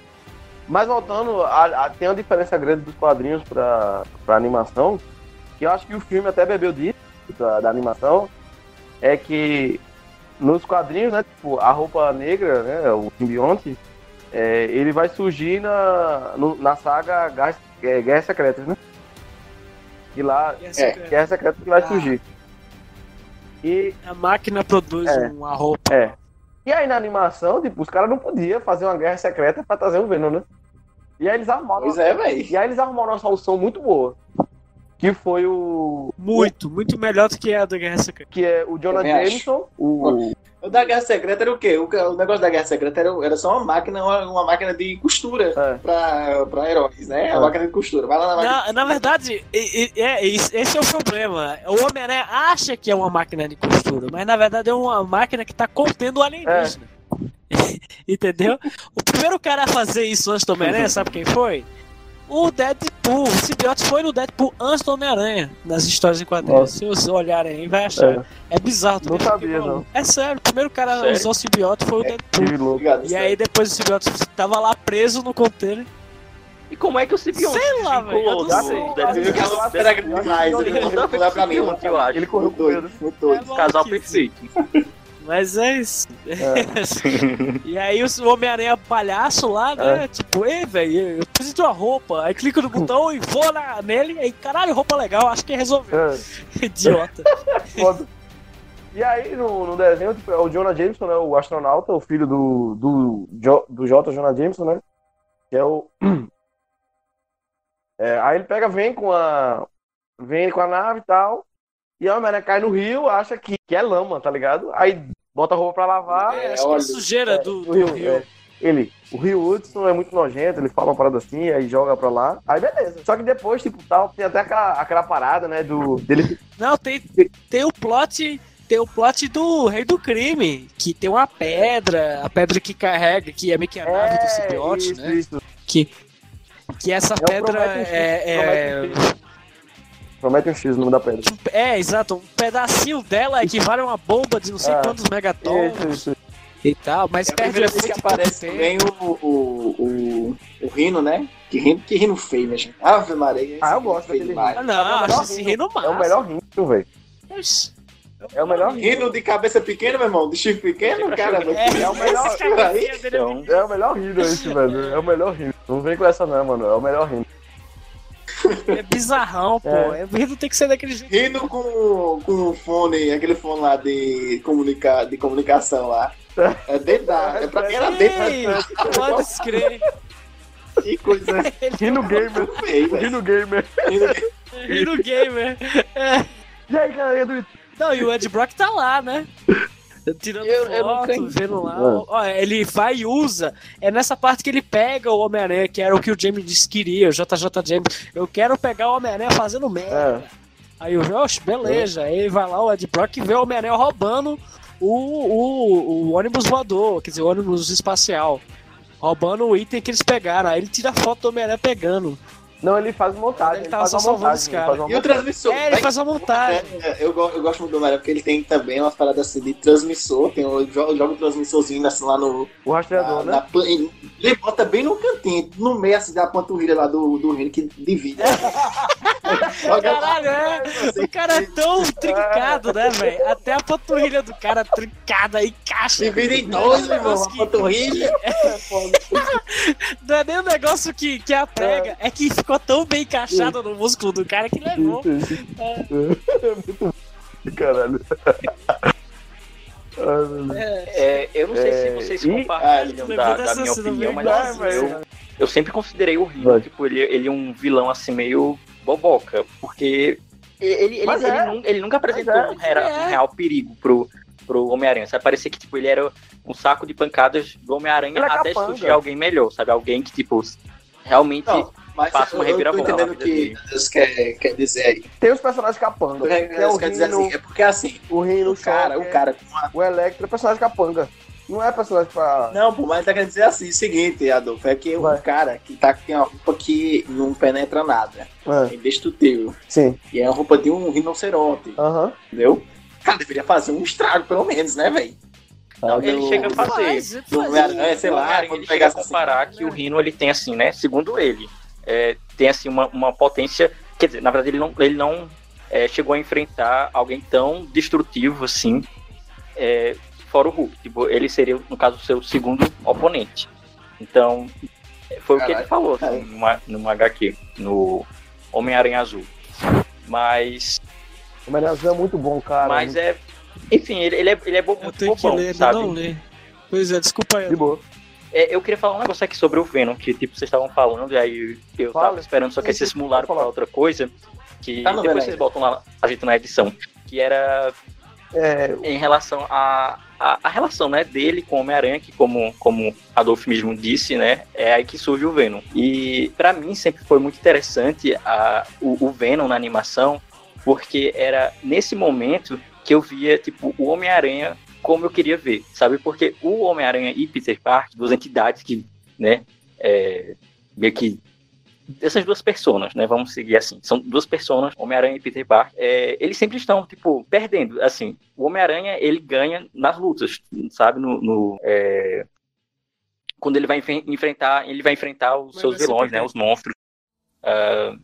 Mas voltando, a- a- tem uma diferença grande dos quadrinhos pra, pra animação, que eu acho que o filme até bebeu disso, da, da animação, é que nos quadrinhos, né, tipo, a roupa negra, né, o simbionte, é, ele vai surgir na, no- na saga Guerra, é, Guerra Secretas, né? E lá, E É. essa- Guerra Secreta que vai Ah. surgir. E A máquina produz É. uma roupa. É. E aí na animação, tipo, os caras não podiam fazer uma guerra secreta pra trazer o Venom, né? E aí eles arrumaram. Pois é, velho. E aí eles arrumaram uma solução muito boa. Que foi o. Muito, muito melhor do que a da Guerra Secreta. Que é o Jonah. Jameson, o. O da Guerra Secreta era o quê? O, o negócio da Guerra Secreta era, era só uma máquina, uma, uma máquina de costura É. pra, pra heróis, né? A É. máquina de costura. Vai lá na máquina. Na, na verdade, e- é, esse esse é o problema. O Homem-Aranha acha que é uma máquina de costura, mas na verdade é uma máquina que tá contendo o alienígena. Entendeu? O primeiro cara a fazer isso antes do Homem-Aranha, sabe quem foi? O Deadpool. O simbionte foi no Deadpool antes do Homem-Aranha, nas histórias em quadrinhos. Nossa. Se vocês olharem aí, vai achar. É, É, bizarro. Não também, porque, sabia, mano, não. É sério, o primeiro cara Sério? usar o simbionte foi o É. Deadpool. que. Obrigado, E aí depois o simbionte tava lá preso no container. E como é que o simbionte Sei lá, velho, eu não sei. Ele acho que- era grande demais, eu ele acho que- não dá pra mim. simbionte, eu acho. Ele correu com. É Casal maluquice. perfeito. Mas é isso. É. E aí o Homem-Aranha palhaço lá, né? Tipo, ei, velho, eu preciso de uma roupa. Aí clica no botão e vou na, nele. Aí, caralho, roupa legal, acho que resolveu. É, Idiota. foda. E aí no, no desenho, tipo, é o Jonah Jameson, né? O astronauta, o filho do, do, Jo- do J. Jonah Jameson, né? Que é o. É, aí ele pega, vem com a. Vem com a nave e tal. E a Homem-Aranha cai no rio, acha que, que é lama, tá ligado? Aí bota a roupa pra lavar. É, Acho que é sujeira do, o do rio, rio. é. Ele, o Rio Hudson é muito nojento, ele fala uma parada assim, aí joga pra lá, aí beleza. Só que depois, tipo, tal, tem até aquela, aquela parada, né, do dele Não, tem, tem o plot. Tem o plot do Rei do Crime, que tem uma pedra, a pedra que carrega, que é meio que a nave do simbionte, isso, né? isso. Que, que essa É o pedra é, é, Promete um X o nome da pedra. é, exato, um pedacinho dela equivale a uma bomba de não sei Ah, quantos megatons Isso, isso. e tal, mas É a perde primeira vez que aparece também o, o, o, o Rino, né? Que Rino, que Rino feio, minha gente. Ave Maria. Ah, eu gosto demais. Ah, É não, melhor acho esse rindo. rindo massa. É o melhor rindo, velho. É o melhor rindo. Rino de cabeça pequena, meu irmão, de chifre pequeno, cara. É, É o melhor- dele é É o melhor rindo esse, velho. É o melhor rindo. Não vem com essa não, mano. É o melhor rindo. É bizarrão, pô. É. É. Rindo tem que ser daquele jeito. Rino com, com o fone, aquele fone lá de, comunica, de comunicação lá. É da. É pra quem era Ei, pode escrever. Que coisa Rindo gamer. Rindo gamer. Rino- Rindo gamer. E aí, galera do Não, e o Ed Brock tá lá, né? Tirando Eu- eu foto, nunca- vendo lá. É. Ó, ele vai e usa. É nessa parte que ele pega o Homem-Aranha, que era o que o James disse que queria, o JJ James. Eu quero pegar o Homem-Aranha fazendo merda. É. Aí eu, oxe, beleza. Aí ele vai lá, o Ed Brock, e vê o Homem-Aranha roubando o, o, o ônibus voador, quer dizer, o ônibus espacial. Roubando o item que eles pegaram. Aí ele tira a foto do Homem-Aranha pegando. Não, ele faz montagem. Ele Ele, tava faz só uma salvando montagem. os caras. uma E o transmissor? É, ele faz uma montagem. É, é, eu, eu gosto muito do Homem-Aranha porque ele tem também umas paradas assim de transmissor. Tem, eu jogo, jogo um transmissorzinho assim lá no. O rastreador, na- né? na ele bota bem no cantinho, no meio assim da panturrilha lá do, do Rino que divide. Joga. Caralho, é. O cara é tão trincado, né, velho? Até a panturrilha do cara trincada e caixa. Divide em dois, meu irmão. Que- panturrilha. Não é nem um negócio que, que a prega, é que ficou tão bem encaixado no músculo do cara que levou. É muito bom. Caralho. Deus. é, eu não sei É, se vocês e- compartilham Ah, da, da minha opinião, bem mas igual, assim, eu, eu sempre considerei o Vai. tipo, ele, ele é um vilão assim meio boboca, porque ele, ele, ele, é. ele nunca apresentou é. um, real, É. um real perigo pro, pro Homem-Aranha. Sabe? Parecia que tipo, ele era um saco de pancadas do Homem-Aranha é até capanga. surgir alguém melhor, sabe? Alguém que, tipo, realmente. Não, mas Passa eu, uma eu tô reviravolta entendendo o vida que. Deus quer, quer dizer aí. Tem os personagens capanga. O que Tem o quer dizer Rino, assim, é porque assim, o Rino, o cara, o cara com a o Electro é personagem capanga. Não é personagem pra... Não, pô, mas tá querendo dizer assim, o seguinte, Adolfo, é que Vai. um cara que tá com uma roupa que não penetra nada, é indestrutível, sim. e é a roupa de um rinoceronte, Aham. entendeu? Cara, deveria fazer um estrago, pelo menos, né, velho? Não, ele Eu- chega a fazer. Faz, ele Do faz. Homem-Aranha, sei O lá, ele chega a pegasse assim, comparar que o Rino ele tem assim, né? Segundo ele, é, tem assim uma, uma potência. Quer dizer, na verdade ele não, ele não é, chegou a enfrentar alguém tão destrutivo assim, é, fora o Hulk. Tipo, ele seria no caso o seu segundo oponente. Então foi o que ele falou assim, numa, numa HQ, no Homem-Aranha Azul. Mas, O Menezão é muito bom, cara. mas é, enfim, ele, ele é, ele é bo- Eu muito tenho que ler, sabe? não ler. Pois é, desculpa aí. De boa. É, eu queria falar um negócio aqui sobre o Venom, que tipo, vocês estavam falando, e aí eu Fala. tava esperando, só que vocês sim, simularam pra outra coisa, que Tá depois vocês botam lá, a gente na edição, que era É, em relação a, a, a relação, né, dele com o Homem-Aranha, que como, como Adolfo mesmo disse, né, é aí que surge o Venom. E pra mim sempre foi muito interessante a, o, o Venom na animação, porque era nesse momento que eu via, tipo, o Homem-Aranha como eu queria ver, sabe? Porque o Homem-Aranha e Peter Parker, duas entidades que, né, é, meio que essas duas personas, né? Vamos seguir assim. São duas personas, Homem-Aranha e Peter Parker. É, eles sempre estão, tipo, perdendo. Assim, o Homem-Aranha, ele ganha nas lutas, sabe? No, no, é, quando ele vai enfe- enfrentar, ele vai enfrentar os Mas seus vilões, né? Os monstros. Ah,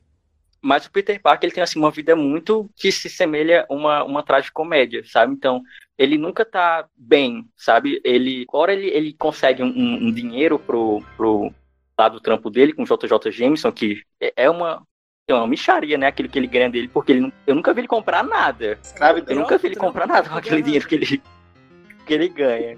mas o Peter Parker, ele tem, assim, uma vida muito que se semelha a uma, uma tragicomédia, sabe? Então, ele nunca tá bem, sabe? Ele, hora ele, ele consegue um, um dinheiro pro, pro lado do trampo dele com o JJ Jameson, que é- é uma, é uma micharia, né? Aquilo que ele ganha dele, porque ele, eu nunca vi ele comprar nada. Eu escravidão. nunca vi ele comprar nada com aquele dinheiro que ele, que ele ganha.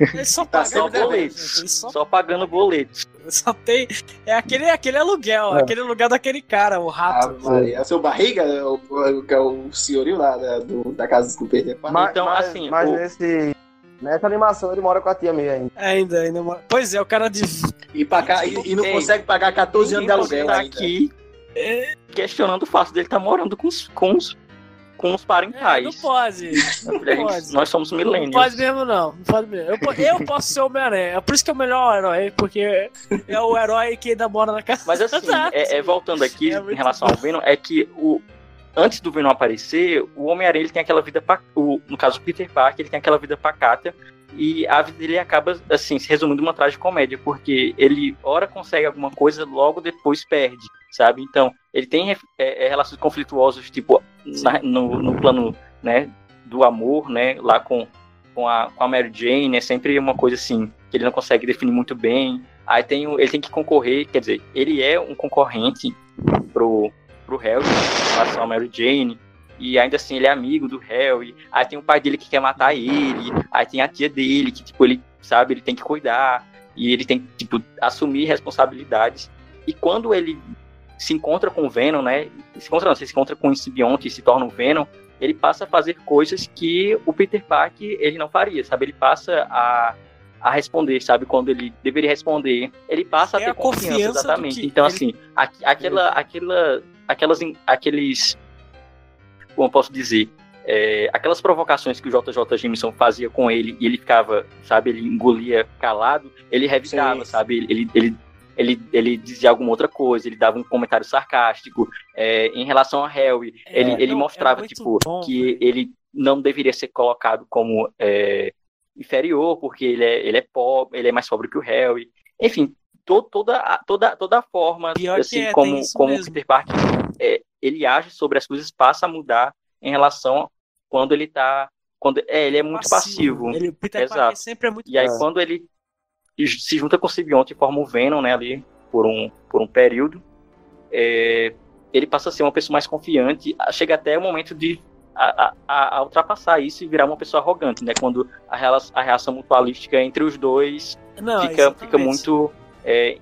Ele só Tá paga sempre boleto, boleto. gente, Ele só, Só pagando boletos. só tem. É aquele, aquele aluguel, É. aquele aluguel daquele cara, o rato. Ah, Maria. É o seu barriga, é o, é o senhorio lá da, do- da casa do Pan. Mas, Então, mas, assim, mas o- nesse, nessa animação ele mora com a tia meia ainda. Ainda, ainda. mora- Pois é, o cara de. E, pagar, e, e não Ei, consegue pagar 14 anos de aluguel tá ainda. aqui questionando o fato dele estar morando com os, com os, com os É, não parentais. pode. A gente- pode. nós somos Não millennials. pode mesmo, não. Não pode mesmo. Eu, eu posso ser o Homem-Aranha. É por isso que é o melhor herói, porque é o herói que ainda mora na casa. Mas assim, é, é, voltando aqui É em relação ao Venom, é que o, antes do Venom aparecer, o Homem-Aranha tem aquela vida. O, no caso, o Peter Parker, ele tem aquela vida pacata. E a vida dele acaba, assim, se resumindo uma tragicomédia, porque ele, ora, consegue alguma coisa, logo depois perde, sabe? Então, ele tem é, é, relações conflituosas, tipo, na- no, no plano, né, do amor, né, lá com, com, a, com a Mary Jane, é sempre uma coisa, assim, que ele não consegue definir muito bem. Aí tem, o- ele tem que concorrer, quer dizer, ele é um concorrente pro, pro Harry em relação a Mary Jane. E ainda assim ele é amigo do Harry. Aí tem o pai dele que quer matar ele. Aí tem a tia dele que, tipo, ele sabe, ele tem que cuidar. E ele tem que, tipo, assumir responsabilidades. E quando ele se encontra com o Venom, né? Se encontra, não, se encontra com o simbionte e se torna o Venom, ele passa a fazer coisas que o Peter Parker ele não faria, sabe? Ele passa a, a responder, sabe? Quando ele deveria responder, ele passa a É ter a confiança, confiança exatamente. Então, ele- assim, a- aquela, aquela, aquelas, aqueles, como posso dizer, é, aquelas provocações que o JJ Jameson fazia com ele e ele ficava, sabe? Ele engolia calado, ele revitava, Sim. sabe? Ele, ele, ele ele, ele dizia alguma outra coisa, ele dava um comentário sarcástico. É, em relação a Harry, É, ele, ele não, é mostrava, muito tipo, bom, que velho. ele não deveria ser colocado como é, inferior, porque ele é, ele é pobre, ele é mais pobre que o Harry. Enfim, to, toda, a- toda, toda a forma, Pior assim, é, como, como o mesmo. Peter Parker é, ele age sobre as coisas, passa a mudar em relação a quando ele tá. Quando, é, ele é muito passivo. Ele, o Peter Exato. Parker sempre é muito E aí, É. quando ele se junta com o simbionte e forma o Venom, né, ali, por um, por um período, é, ele passa a ser uma pessoa mais confiante, chega até o momento de a, a- a- ultrapassar isso e virar uma pessoa arrogante, né, quando a, a reação mutualística entre os dois Não, fica, exatamente. fica muito é,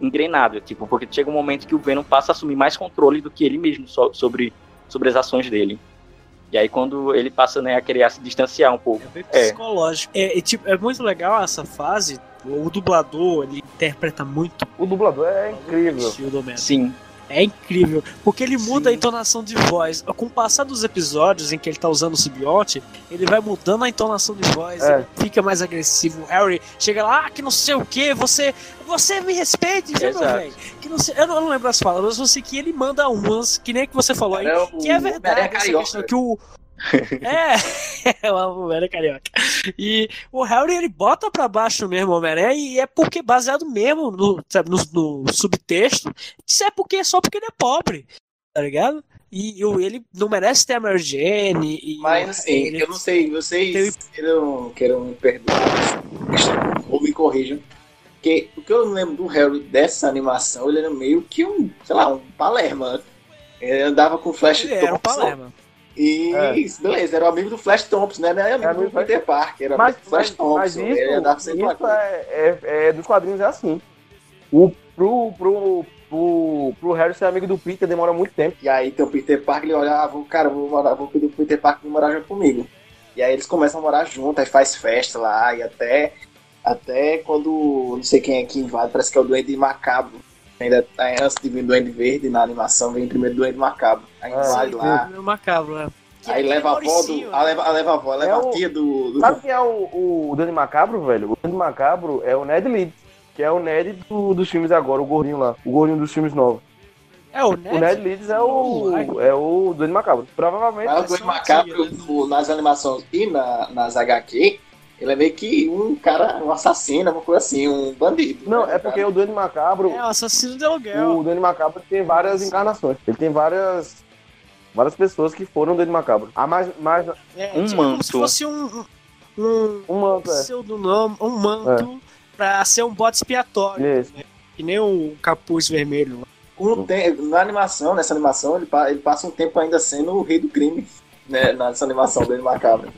engrenado, tipo, porque chega um momento que o Venom passa a assumir mais controle do que ele mesmo so- sobre, sobre as ações dele. E aí quando ele passa né, a querer se distanciar um pouco. É bem É. psicológico. É, e, tipo, é muito legal essa fase. O dublador, ele interpreta muito O dublador é incrível. Sim, É incrível, porque ele muda a Sim. entonação de voz. Com o passar dos episódios em que ele tá usando o simbionte, ele vai mudando a entonação de voz, É. ele fica mais agressivo. O Harry chega lá, ah, que não sei o que, você. Você me respeite, viu, meu velho? Sei, eu, não, lembro as palavras, eu sei que ele manda umas, que nem que você falou aí, o que é verdade, essa carioca. questão que o. é, o Homem-Aranha carioca. E o Harry ele bota pra baixo mesmo o Homem-Aranha e é porque baseado mesmo no, sabe, no, no subtexto. Isso é porque só porque ele é pobre, tá ligado? E, ele não merece ter a Mary Jane. E Mas assim, ele- eu não sei, vocês queiram, queiram me perdoar ou me corrijam. Porque o que eu lembro do Harry dessa animação, ele era meio que um, sei lá, um Palerma. Ele andava com Flash Ele era um. Palerma. E É. beleza, era o amigo do Flash Thompson, né? Não era amigo amigo do Peter Parker, era Mas, do Flash mas, Thompson. mas isso, lá isso é, é, é dos quadrinhos é assim. O, pro, pro, pro, pro Harry ser amigo do Peter demora muito tempo. E aí tem o Peter Parker, ele olha, ah, vou, cara, vou, morar, vou pedir pro Peter Parker morar junto comigo. E aí eles começam a morar junto, aí faz festa lá, e até, até quando não sei quem é que invade, parece que é o Duende Macabro. Ainda aí, antes de vir Duende Verde na animação, vem primeiro o Duende Macabro. Aí Ah, invade sim, lá, macabro, né? Aí é leva a avó do. A leva, a leva a avó, a leva É a o- tia do. do- Sabe quem é o, o Danny Macabro, velho? O Danny Macabro é o Ned Leeds, que é o Ned do- dos filmes agora, o gordinho lá. O gordinho dos filmes novos. É o Ned. O Ned Leeds é o, é o Danny Macabro. Provavelmente. Mas o é Duende Macabro, né? nas animações e na, nas HQ, ele é meio que um cara, um assassino, uma coisa assim, um bandido. Não, né, é porque cara? o Danny Macabro, É o assassino de aluguel. o Danny Macabro tem várias encarnações. Ele tem várias várias pessoas que foram Danny Macabro. Ah, mas, mas É, Um tipo, Como manto. se fosse um, um, um manto é. pseudonome, um manto pra ser um bode expiatório. Isso. Que nem o capuz vermelho. Um na animação, nessa animação, ele, pa- ele passa um tempo ainda sendo o rei do crime, né? Nessa animação dele macabra.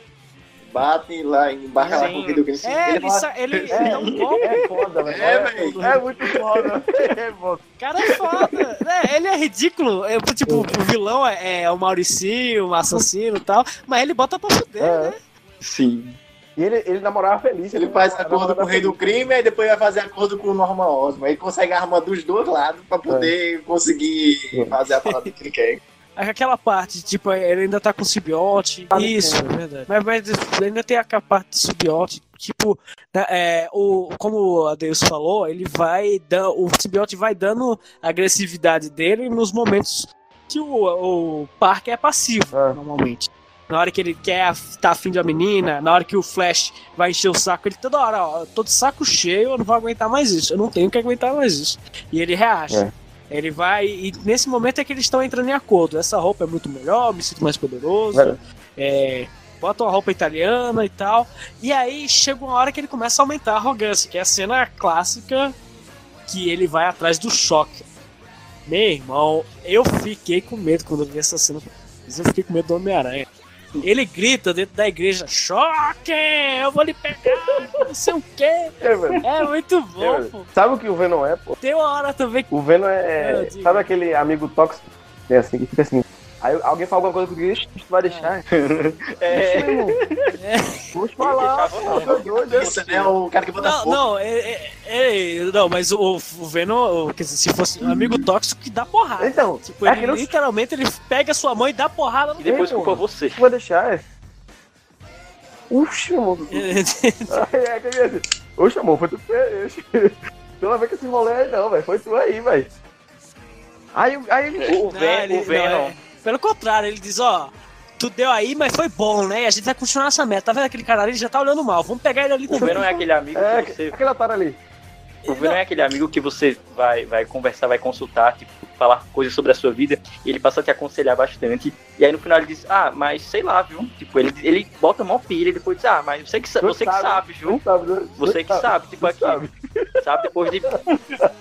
Bate lá embarca lá Sim. com o Kid Crime. É, Ele ele, fala, ele, ele É, dá um golpe. é foda, velho. É, velho. É muito foda. É, cara é foda. É, ele é ridículo. É, tipo, o vilão é, é o Mauricinho, o assassino e tal. Mas ele bota pra fuder, É. né? Sim. E ele, ele namorava feliz. Ele faz namorava acordo com o rei do feliz. crime e depois vai fazer acordo com o Norman Osborn. Ele consegue a arma dos dois lados pra poder conseguir fazer a parada que ele quer. Aquela parte, tipo, ele ainda tá com simbionte. Tá Isso, é verdade. Mas, mas ainda tem aquela parte de simbionte. Tipo, né, é, o, como a Deus falou, ele vai dando. O simbionte vai dando a agressividade dele nos momentos que o, o Parker é passivo, É. normalmente. Na hora que ele quer tá afim de uma menina, na hora que o Flash vai encher o saco, ele toda hora, ó, tô de saco cheio, eu não vou aguentar mais isso, eu não tenho que aguentar mais isso. E ele reage. É. Ele vai, e nesse momento é que eles estão entrando em acordo. Essa roupa é muito melhor, me sinto mais poderoso. É. É, bota uma roupa italiana e tal. E aí chega uma hora que ele começa a aumentar a arrogância, que é a cena clássica que ele vai atrás do choque. Meu irmão, eu fiquei com medo quando eu vi essa cena. Eu fiquei com medo do Homem-Aranha. Ele grita dentro da igreja: Choque! Eu vou lhe pegar! Não sei o quê. É. É muito É, bom, velho. pô. Sabe o que o Venom é, pô? Tem uma hora também que. O Venom É, é. sabe aquele amigo tóxico? É assim, que fica assim. Aí alguém fala alguma coisa comigo, "Ixi, tu vai deixar. É. Irmão. Vou te falar, Esse é o cara que bota Não, fogo. não, é, é- é- não, mas o, o Venom, o- quer dizer, se fosse um amigo tóxico que dá porrada. Então, Tipo, é ele, que não- literalmente ele pega sua mãe e dá porrada no E depois culpa você. tu vai deixar, é. Uxi, amor. É, que é, Oxe, amor, foi tu que não vê que esse rolê aí não, velho. Foi tu aí, velho. Aí, aí ele. O, Não, Ven ele- o Venom. Pelo contrário, ele diz, ó, tu deu aí, mas foi bom, né? E a gente vai continuar essa meta. Tá vendo aquele cara ali? Ele já tá olhando mal. Vamos pegar ele ali O também. Venom é aquele amigo É, que você. aquele otário ali. O Venom é aquele amigo que você vai, vai conversar, vai consultar, tipo, falar coisas sobre a sua vida, e ele passa a te aconselhar bastante. E aí no final ele diz, ah, mas sei lá, viu? Tipo, ele, ele bota mó pilha e depois diz, ah, mas você que, sa- você que sabe, viu? Sabe? Você que sabe, tipo Tu aqui, sabe. sabe? Depois de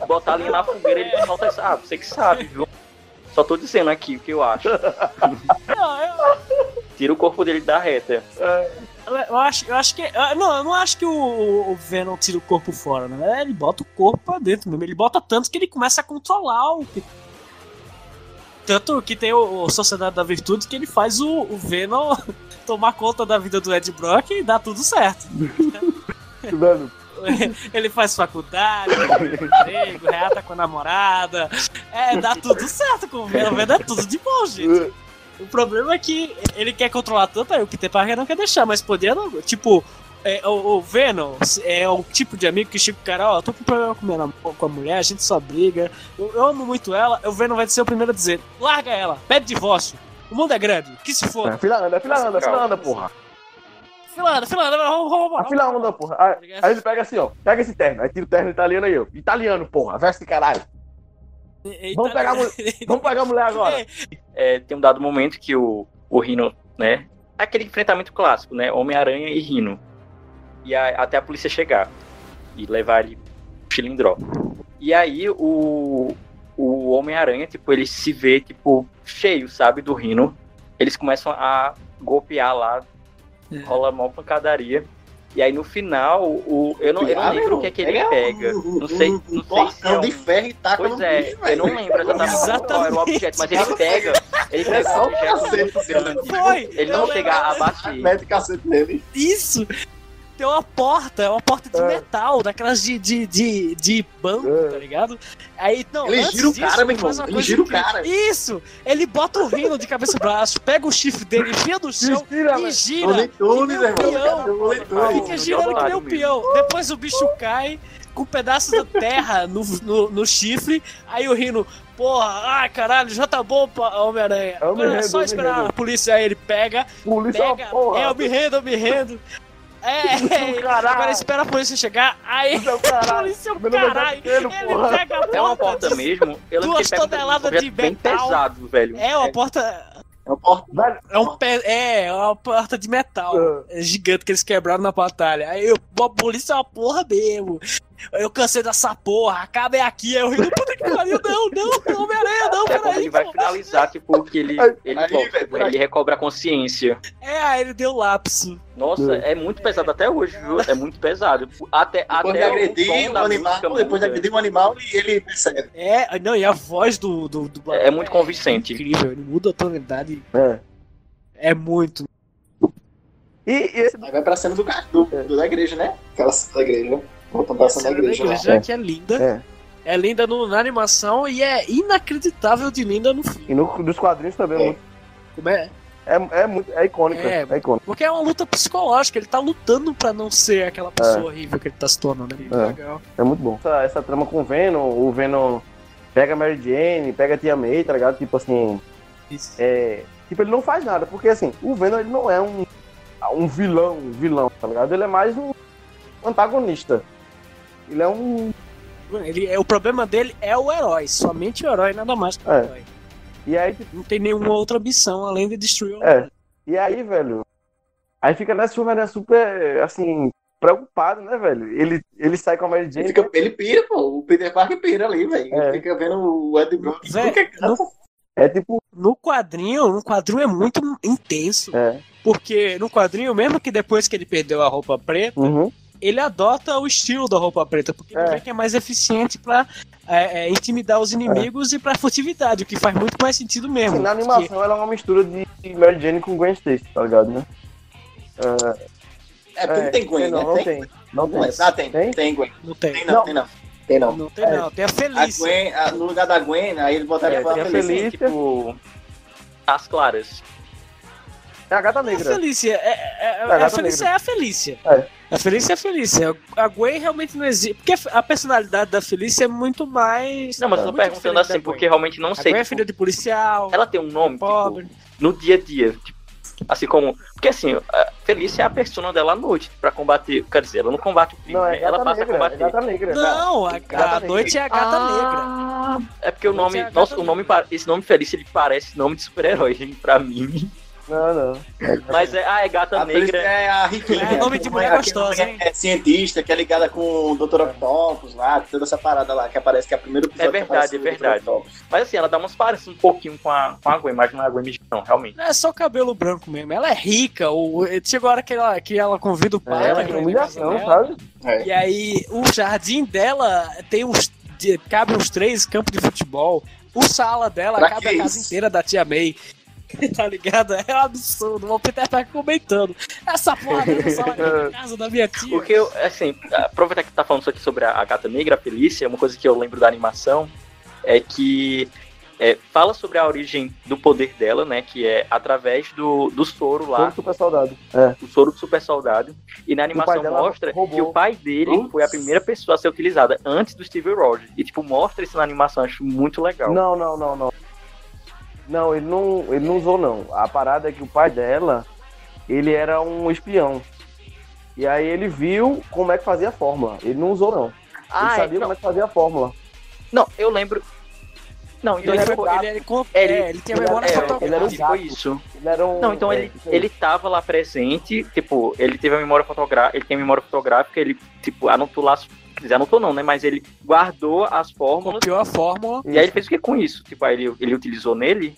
botar a linha na fogueira, ele solta isso, ah, você que sabe, viu? Só tô dizendo aqui o que eu acho. Não, eu, Tira o corpo dele da reta. eu- eu acho, eu acho que. eu- Não, eu não acho que o, o Venom tira o corpo fora, né? Ele bota o corpo pra dentro mesmo. Ele bota tanto que ele começa a controlar o. Tanto que tem o, o Sociedade da Virtude que ele faz o, o Venom tomar conta da vida do Ed Brock e dá tudo certo. Mano, Ele faz faculdade, emprego, reata com a namorada. É, dá tudo certo com o Venom. É tudo de bom, gente. O problema é que ele quer controlar tanto, aí o Peter Parker não quer deixar, mas poder não. Tipo, é, o, o Venom é o tipo de amigo que chega o cara, ó, tô com problema com, minha, com a mulher, a gente só briga, eu, eu amo muito ela, o Venom vai ser o primeiro a dizer, larga ela, pede divórcio, o mundo é grande, que se for. fila anda, a fila anda, a fila anda, porra. Filanda, filanda, vamos, vamos, A vamos. fila anda, porra. Aí, aí ele pega assim, ó. Pega esse terno. Aí tira o terno italiano aí, ó. Italiano, porra. Veste de caralho. Eita, Vamos pegar a mulher. Vamos pegar a mulher agora. É, tem um dado momento que o, o Rino, né? É aquele enfrentamento clássico, né? Homem-Aranha e Rino. E a- até a polícia chegar e levar ele pro cilindró. E aí o, o Homem-Aranha, tipo, ele se vê, tipo, cheio, sabe, do Rino. Eles começam a golpear lá, É. rola mó pancadaria. E aí no final, o, eu, não, eu não lembro o que é que ele pega. Não sei, Um, não sei se é um- de ferro e taca Pois no é, bicho, eu não lembro exatamente qual era o objeto, mas ele pega, ele É pega só um objeto. Foi! Ele não chega a bater. Mete o cacete nele. Isso! Tem uma porta, é uma porta de É. metal, daquelas de, de, de, de banco, É. tá ligado? Aí, não, Ele gira o disso, cara, meu ele faz irmão. uma Ele gira o cara. Isso! Ele bota o rino de cabeça e braço, pega o chifre dele, enfia no chão Mentira, e gira. Tunes, que nem um irmão. peão. Fica girando que nem um peão. Depois o bicho cai com pedaços da terra no, no, no chifre. Aí o Rino, porra, ai caralho, já tá bom, Homem-Aranha. É rendo, só esperar a polícia. Aí ele pega, Polícia é pega. porra. É, eu me rendo, eu me rendo. É, caralho. agora espera a polícia chegar. Aí Polícia é o a caralho. polícia é Meu é caralho. Ele porra. pega a É uma porta mesmo. Duas toneladas de bem metal. pesado, velho. É uma porta. É um portão. Velho, É, um pé, é, é uma porta de metal é gigante que eles quebraram na batalha. Aí eu, a polícia é uma porra mesmo. Eu cansei dessa porra, acaba é aqui. Aí eu ri, puta que pariu, não, não, Homem-Aranha, não, É quando peraí. ele vai finalizar tipo, que ele, ele, Aí, volta, velho, aí. ele recobra a consciência. É, aí ele deu lapso. Nossa, é muito pesado até hoje, viu? É muito pesado. Até, Depois de até agredir o tom um animal, depois de agredir um animal, ele percebe. É, não, e a voz do. do, do É muito convincente. incrível, ele muda a tonalidade. É. É muito. E, e esse Aí vai pra cena do, ca- do, do- da igreja, né? Aquela cena da igreja. Voltando pra A cena da cena da igreja. igreja que é linda. É. É linda no- na animação e é inacreditável de linda no filme. E no, dos quadrinhos também é, É. muito. Como é? É, é muito. É icônica. É. É, icônica. Porque é uma luta psicológica, ele tá lutando pra não ser aquela pessoa horrível que ele tá se tornando. É, É. legal. É muito bom. Essa, essa trama com o Venom, o Venom pega a Mary Jane, pega a Tia May, tá ligado? Tipo assim. Isso. É. Tipo, ele não faz nada, porque assim, o Venom ele não é um, um vilão, um vilão, tá ligado? Ele é mais um antagonista. Ele é um. Ele, é, o problema dele é o herói, somente o herói, nada mais que o É. herói. E aí, tipo, Não tem nenhuma outra ambição além de destruir o É. E aí, velho. Aí fica nessa filme, né, super, assim, preocupado, né, velho? Ele, ele sai com a Mary Ele, Jane. fica, ele pira, pô. O Peter Parker pira ali, velho. É. Ele fica vendo o Ed Brock. canto. É tipo. No quadrinho, no quadrinho é muito intenso. É. Porque no quadrinho, mesmo que depois que ele perdeu a roupa preta, Uhum. Ele adota o estilo da roupa preta, porque ele É. vê que é mais eficiente pra é, é, intimidar os inimigos e pra furtividade, o que faz muito mais sentido mesmo. Assim, na porque- animação ela é uma mistura de Mary Jane com Gwen Stacy, tá ligado, né? É, porque não tem Gwen, não, né? não tem? tem. Não tem. é. Ah, tem. Tem? Tem Gwen. Não tem. Tem não, Não. tem não. Tem não. Não tem, É. não. Tem a A Felícia. Gwen, a- no lugar da Gwen, aí ele botaria É, a Felícia. Felícia. Tipo, as claras. É a gata A negra. Felícia, é, é- é- a a gata Felícia negra. é a Felícia. É. A Felícia é a Felícia. A Gwen realmente não existe. Porque a personalidade da Felícia é muito mais. Não, mas eu tô perguntando assim, porque realmente não A sei. Gwen é tipo, filha de policial, ela tem um nome, pobre. tipo, no dia a dia. tipo, assim como. Porque assim, a Felícia é a persona dela à noite pra combater. Quer dizer, ela não combate o crime, Não, é né? ela passa a negra. É combater. gata negra. Não, a, Gata a negra. noite é a gata negra. Ah, É porque o nome. tinha Nossa, o nome, esse nome Felícia ele parece nome de super-herói, pra mim. Não, não. Mas é, ah, é gata A negra. é a riquinha. É nome de mulher Aquela gostosa, mulher hein? É cientista, que é ligada com o Dr. Octopus lá, toda essa parada lá, que aparece que é o primeiro episódio É verdade, é verdade. Mas assim, ela dá umas pareces um pouquinho com a, com a Gwen, mas não é a Gwen não, realmente. Não é só cabelo branco mesmo. Ela é rica. O, chegou a hora que ela, que ela convida o pai. É, pra é humilhação, sabe? É. E aí, o jardim dela tem uns. de- cabe uns três campos de futebol. O sala dela Pra cabe a casa isso? inteira da tia May. tá ligado? É um absurdo. O Peter tá comentando. Essa porra aqui na casa da minha tia. Porque, eu, assim, aproveitar que tá falando isso aqui sobre a, gata negra, a Felícia, uma coisa que eu lembro da animação é que é, fala sobre a origem do poder dela, né? Que é através do, do soro lá, Todo super soldado. É. o soro do super soldado. E na animação mostra roubou. que o pai dele Putz. foi a primeira pessoa a ser utilizada antes do Steve Rogers. E, tipo, mostra isso na animação, acho muito legal. Não, não, não, não. Não, ele não, ele não usou, não. A parada é que o pai dela, ele era um espião. E aí ele viu como é que fazia a fórmula. Ele não usou, não. Ele Ah, é, sabia não, como é que fazia a fórmula. não, eu lembro. Não, então Ele, ele, foi- ele, ele, com- ele- é, ele tem a ele memória era- fotográfica. ele era um foi gato. isso. Ele era um. Não, então é, ele, ele tava lá presente, tipo, ele teve a memória fotográfica, ele tem a memória fotográfica, ele, tipo, anotou lá, as- quer dizer, anotou não, né, mas ele guardou as fórmulas, Copiou a fórmula. e aí ele fez o que com isso? Tipo, aí ele, ele utilizou nele,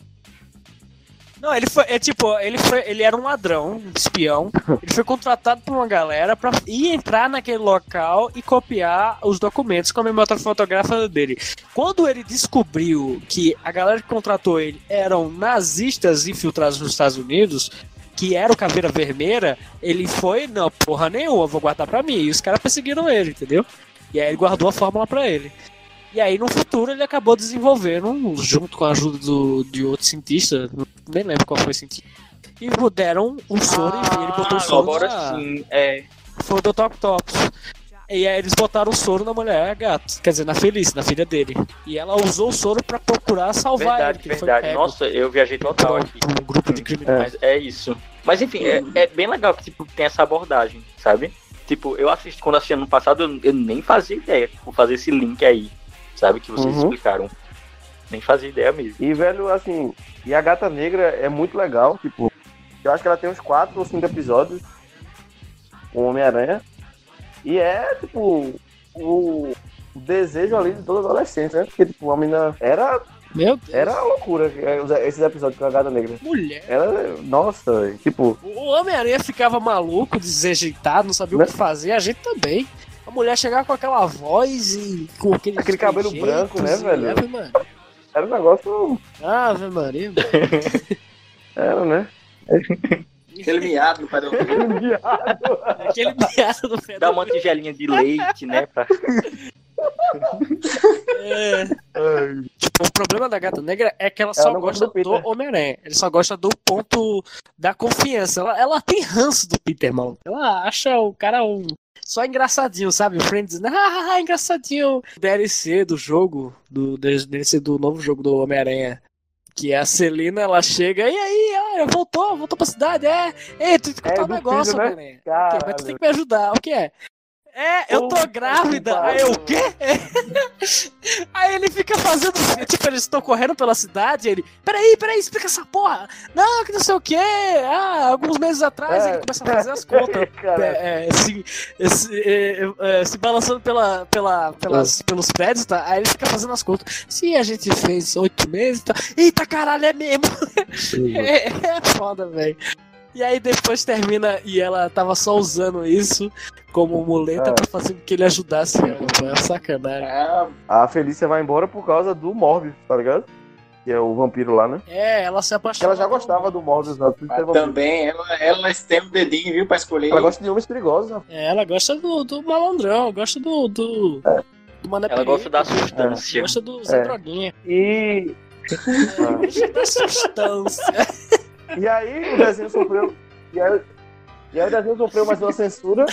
Não, ele foi, é tipo, ele foi, ele era um ladrão, um espião. Ele foi contratado por uma galera pra ir entrar naquele local e copiar os documentos com a memória fotográfica dele. Quando ele descobriu que a galera que contratou ele eram nazistas infiltrados nos Estados Unidos, que era o Caveira Vermelha, ele foi, não, porra nenhuma, vou guardar pra mim. E os caras perseguiram ele, entendeu? E aí ele guardou a fórmula pra ele. E aí, no futuro, ele acabou desenvolvendo, junto com a ajuda do, de outro cientista, nem lembro qual foi o cientista, e deram um soro e ele botou o Ah, soro agora na... sim, é, Foi o Dr. Octopus. E aí eles botaram o soro na mulher gato, quer dizer, na Felice, na filha dele. E ela usou o soro pra procurar salvar verdade, ele, verdade, nossa, eu viajei total aqui. um grupo de criminosos. Mas é isso. Mas enfim, é, é bem legal que tipo, tem essa abordagem, sabe? Tipo, eu assisti, quando assisti ano passado, eu, eu nem fazia ideia, tipo, fazer esse link aí, sabe? Que vocês Uhum. explicaram. Nem fazia ideia mesmo. E, velho, assim, e a Gata Negra é muito legal, tipo, eu acho que ela tem uns 4 ou 5 episódios com o Homem-Aranha. E é, tipo, o, desejo ali de todo adolescente, né? Porque, tipo, a menina era Meu Deus. Era loucura é, esses episódios com a Gata Negra. Mulher. Era, nossa, tipo, O Homem-Aranha ficava maluco, desajeitado, não sabia o que fazer, a gente também. A mulher chegava com aquela voz e com aquele, Aquele cabelo branco, né, velho? Ave Maria. era um negócio. Ave Maria. Era, né? Aquele miado no padrão. Aquele miado do pé Dá da uma tigelinha de leite, né? Pra... É. Tipo, o problema da gata negra é que ela Ela só gosta gosta do do. Homem-Aranha. Ele só gosta do ponto da confiança. Ela, ela tem ranço do Peter, mano. Ela acha o cara um. Só engraçadinho, sabe? O Friends, ah, engraçadinho. DLC do jogo, do DLC do novo jogo do Homem-Aranha. Que a Celina, ela chega, e aí, ah, voltou, voltou pra cidade, é. Ei, tu tem que contar É, um negócio, filho, né? Homem-Aranha. O quê? Mas tu tem que me ajudar, o que é? É, eu tô grávida. Aí eu, o quê? Aí ele fica fazendo. Tipo, eles estão correndo pela cidade. Ele, peraí, peraí, explica essa porra. Não, que não sei o quê. Ah, alguns meses atrás É. ele começa a fazer as contas. É, é, se, esse, é, é, se balançando pela, pela, pelas, pelos prédios, tá? Aí ele fica fazendo as contas. Se a gente fez oito meses, tá? Eita caralho, é mesmo. É, é foda, velho. E aí depois termina e ela tava só usando isso como muleta É. pra fazer com que ele ajudasse ela. Pô, é sacanagem. Ah, A Felícia vai embora por causa do Morbius, tá ligado? Que é o vampiro lá, né? É, ela se apaixonou. ela já gostava do Morbius, né? É também, ela, ela tem um dedinho, viu, pra escolher. Ela gosta de homens perigosos, né? É, ela gosta do, do malandrão, gosta do. do, do mané Ela gosta da substância. Gosta do Zé É. Droguinha. E. Gosta da substância. E aí o desenho sofreu. E aí, e aí o desenho sofreu mais uma censura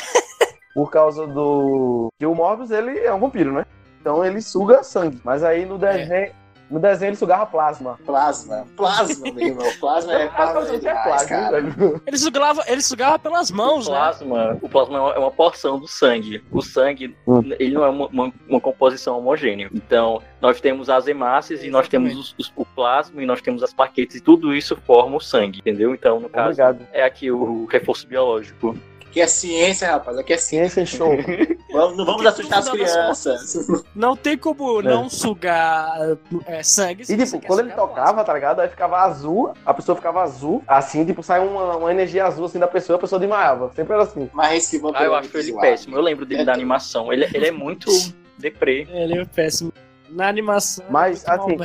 por causa do. Que o Morbius ele é um vampiro, né? Então ele suga sangue. Mas aí no desenho. No desenho ele sugava plasma. Plasma. Plasma, meu irmão. Plasma é plasma é é demais, plasma, cara. velho? Ele sugava, ele sugava pelas mãos, o né? plasma, o plasma é uma- é uma porção do sangue. O sangue, Hum. ele não é uma, uma- uma composição homogênea. Então, nós temos as hemácias e nós temos os- os- o plasma e nós temos as plaquetas e tudo isso forma o sangue, entendeu? Então, no caso, Obrigado. é aqui o reforço biológico. Aqui é ciência, rapaz. Aqui é ciência. Ciência em show. Vamos, não vamos assustar as crianças. Não tem como não sugar é, sangue. E tipo, quando ele tocava, tá ligado? Aí ficava azul, a pessoa ficava azul, assim, tipo, sai uma, uma energia azul assim da pessoa, a pessoa desmaiava. Sempre era assim. Mas esse vampiro Ah, eu é acho ele péssimo. Eu lembro dele da animação. Ele, ele é muito deprê. Ele é péssimo. Na animação. Mas, é assim-.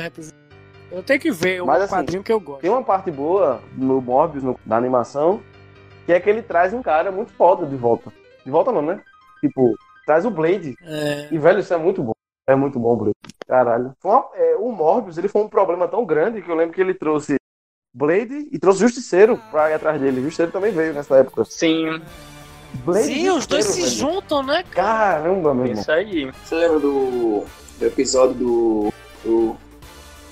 Eu tenho que ver o Mas, assim, quadrinho que eu gosto. Tem uma parte boa no Morbius, no- da animação, que é que ele traz um cara muito foda de volta. De volta não, né? Tipo, traz o Blade. É, E, velho, isso é muito bom. É muito bom, Blade. Caralho. Foi uma- é, o Morbius, ele foi um problema tão grande que eu lembro que ele trouxe Blade e trouxe Justiceiro pra ir atrás dele. Justiceiro também veio nessa época. Sim, Blade Sim, os dois se velho. juntam, né? Caramba, meu irmão. isso aí. Você lembra do, do episódio do, do-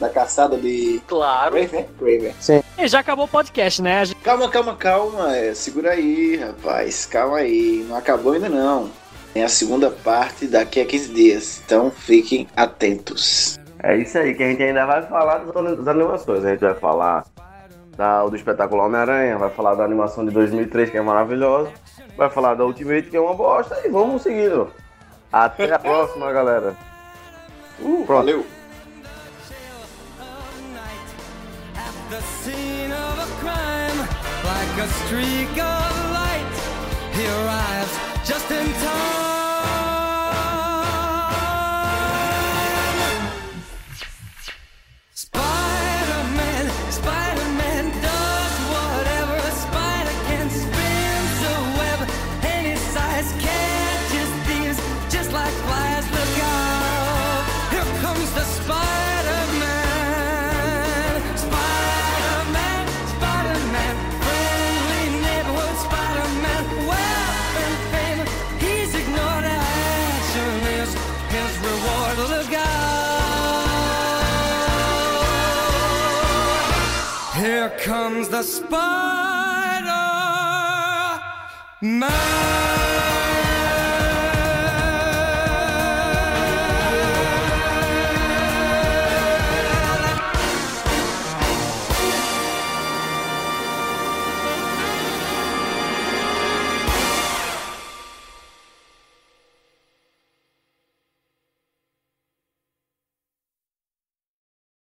da caçada de Claro. Craven? Craven. E já acabou o podcast, né? Gente- Calma, calma, calma. É, segura aí, rapaz. Calma aí. Não acabou ainda não. Tem a segunda parte daqui a 15 dias. Então fiquem atentos. É isso aí, que a gente ainda vai falar das das animações. A gente vai falar da, do espetáculo Homem-Aranha, vai falar da animação de 2003, que é maravilhosa, vai falar da Ultimate, que é uma bosta, e vamos seguindo. Até a próxima, galera. Uh, Pronto. valeu. Scene of a crime like a streak of light. He arrives just in time here comes the Spider-Man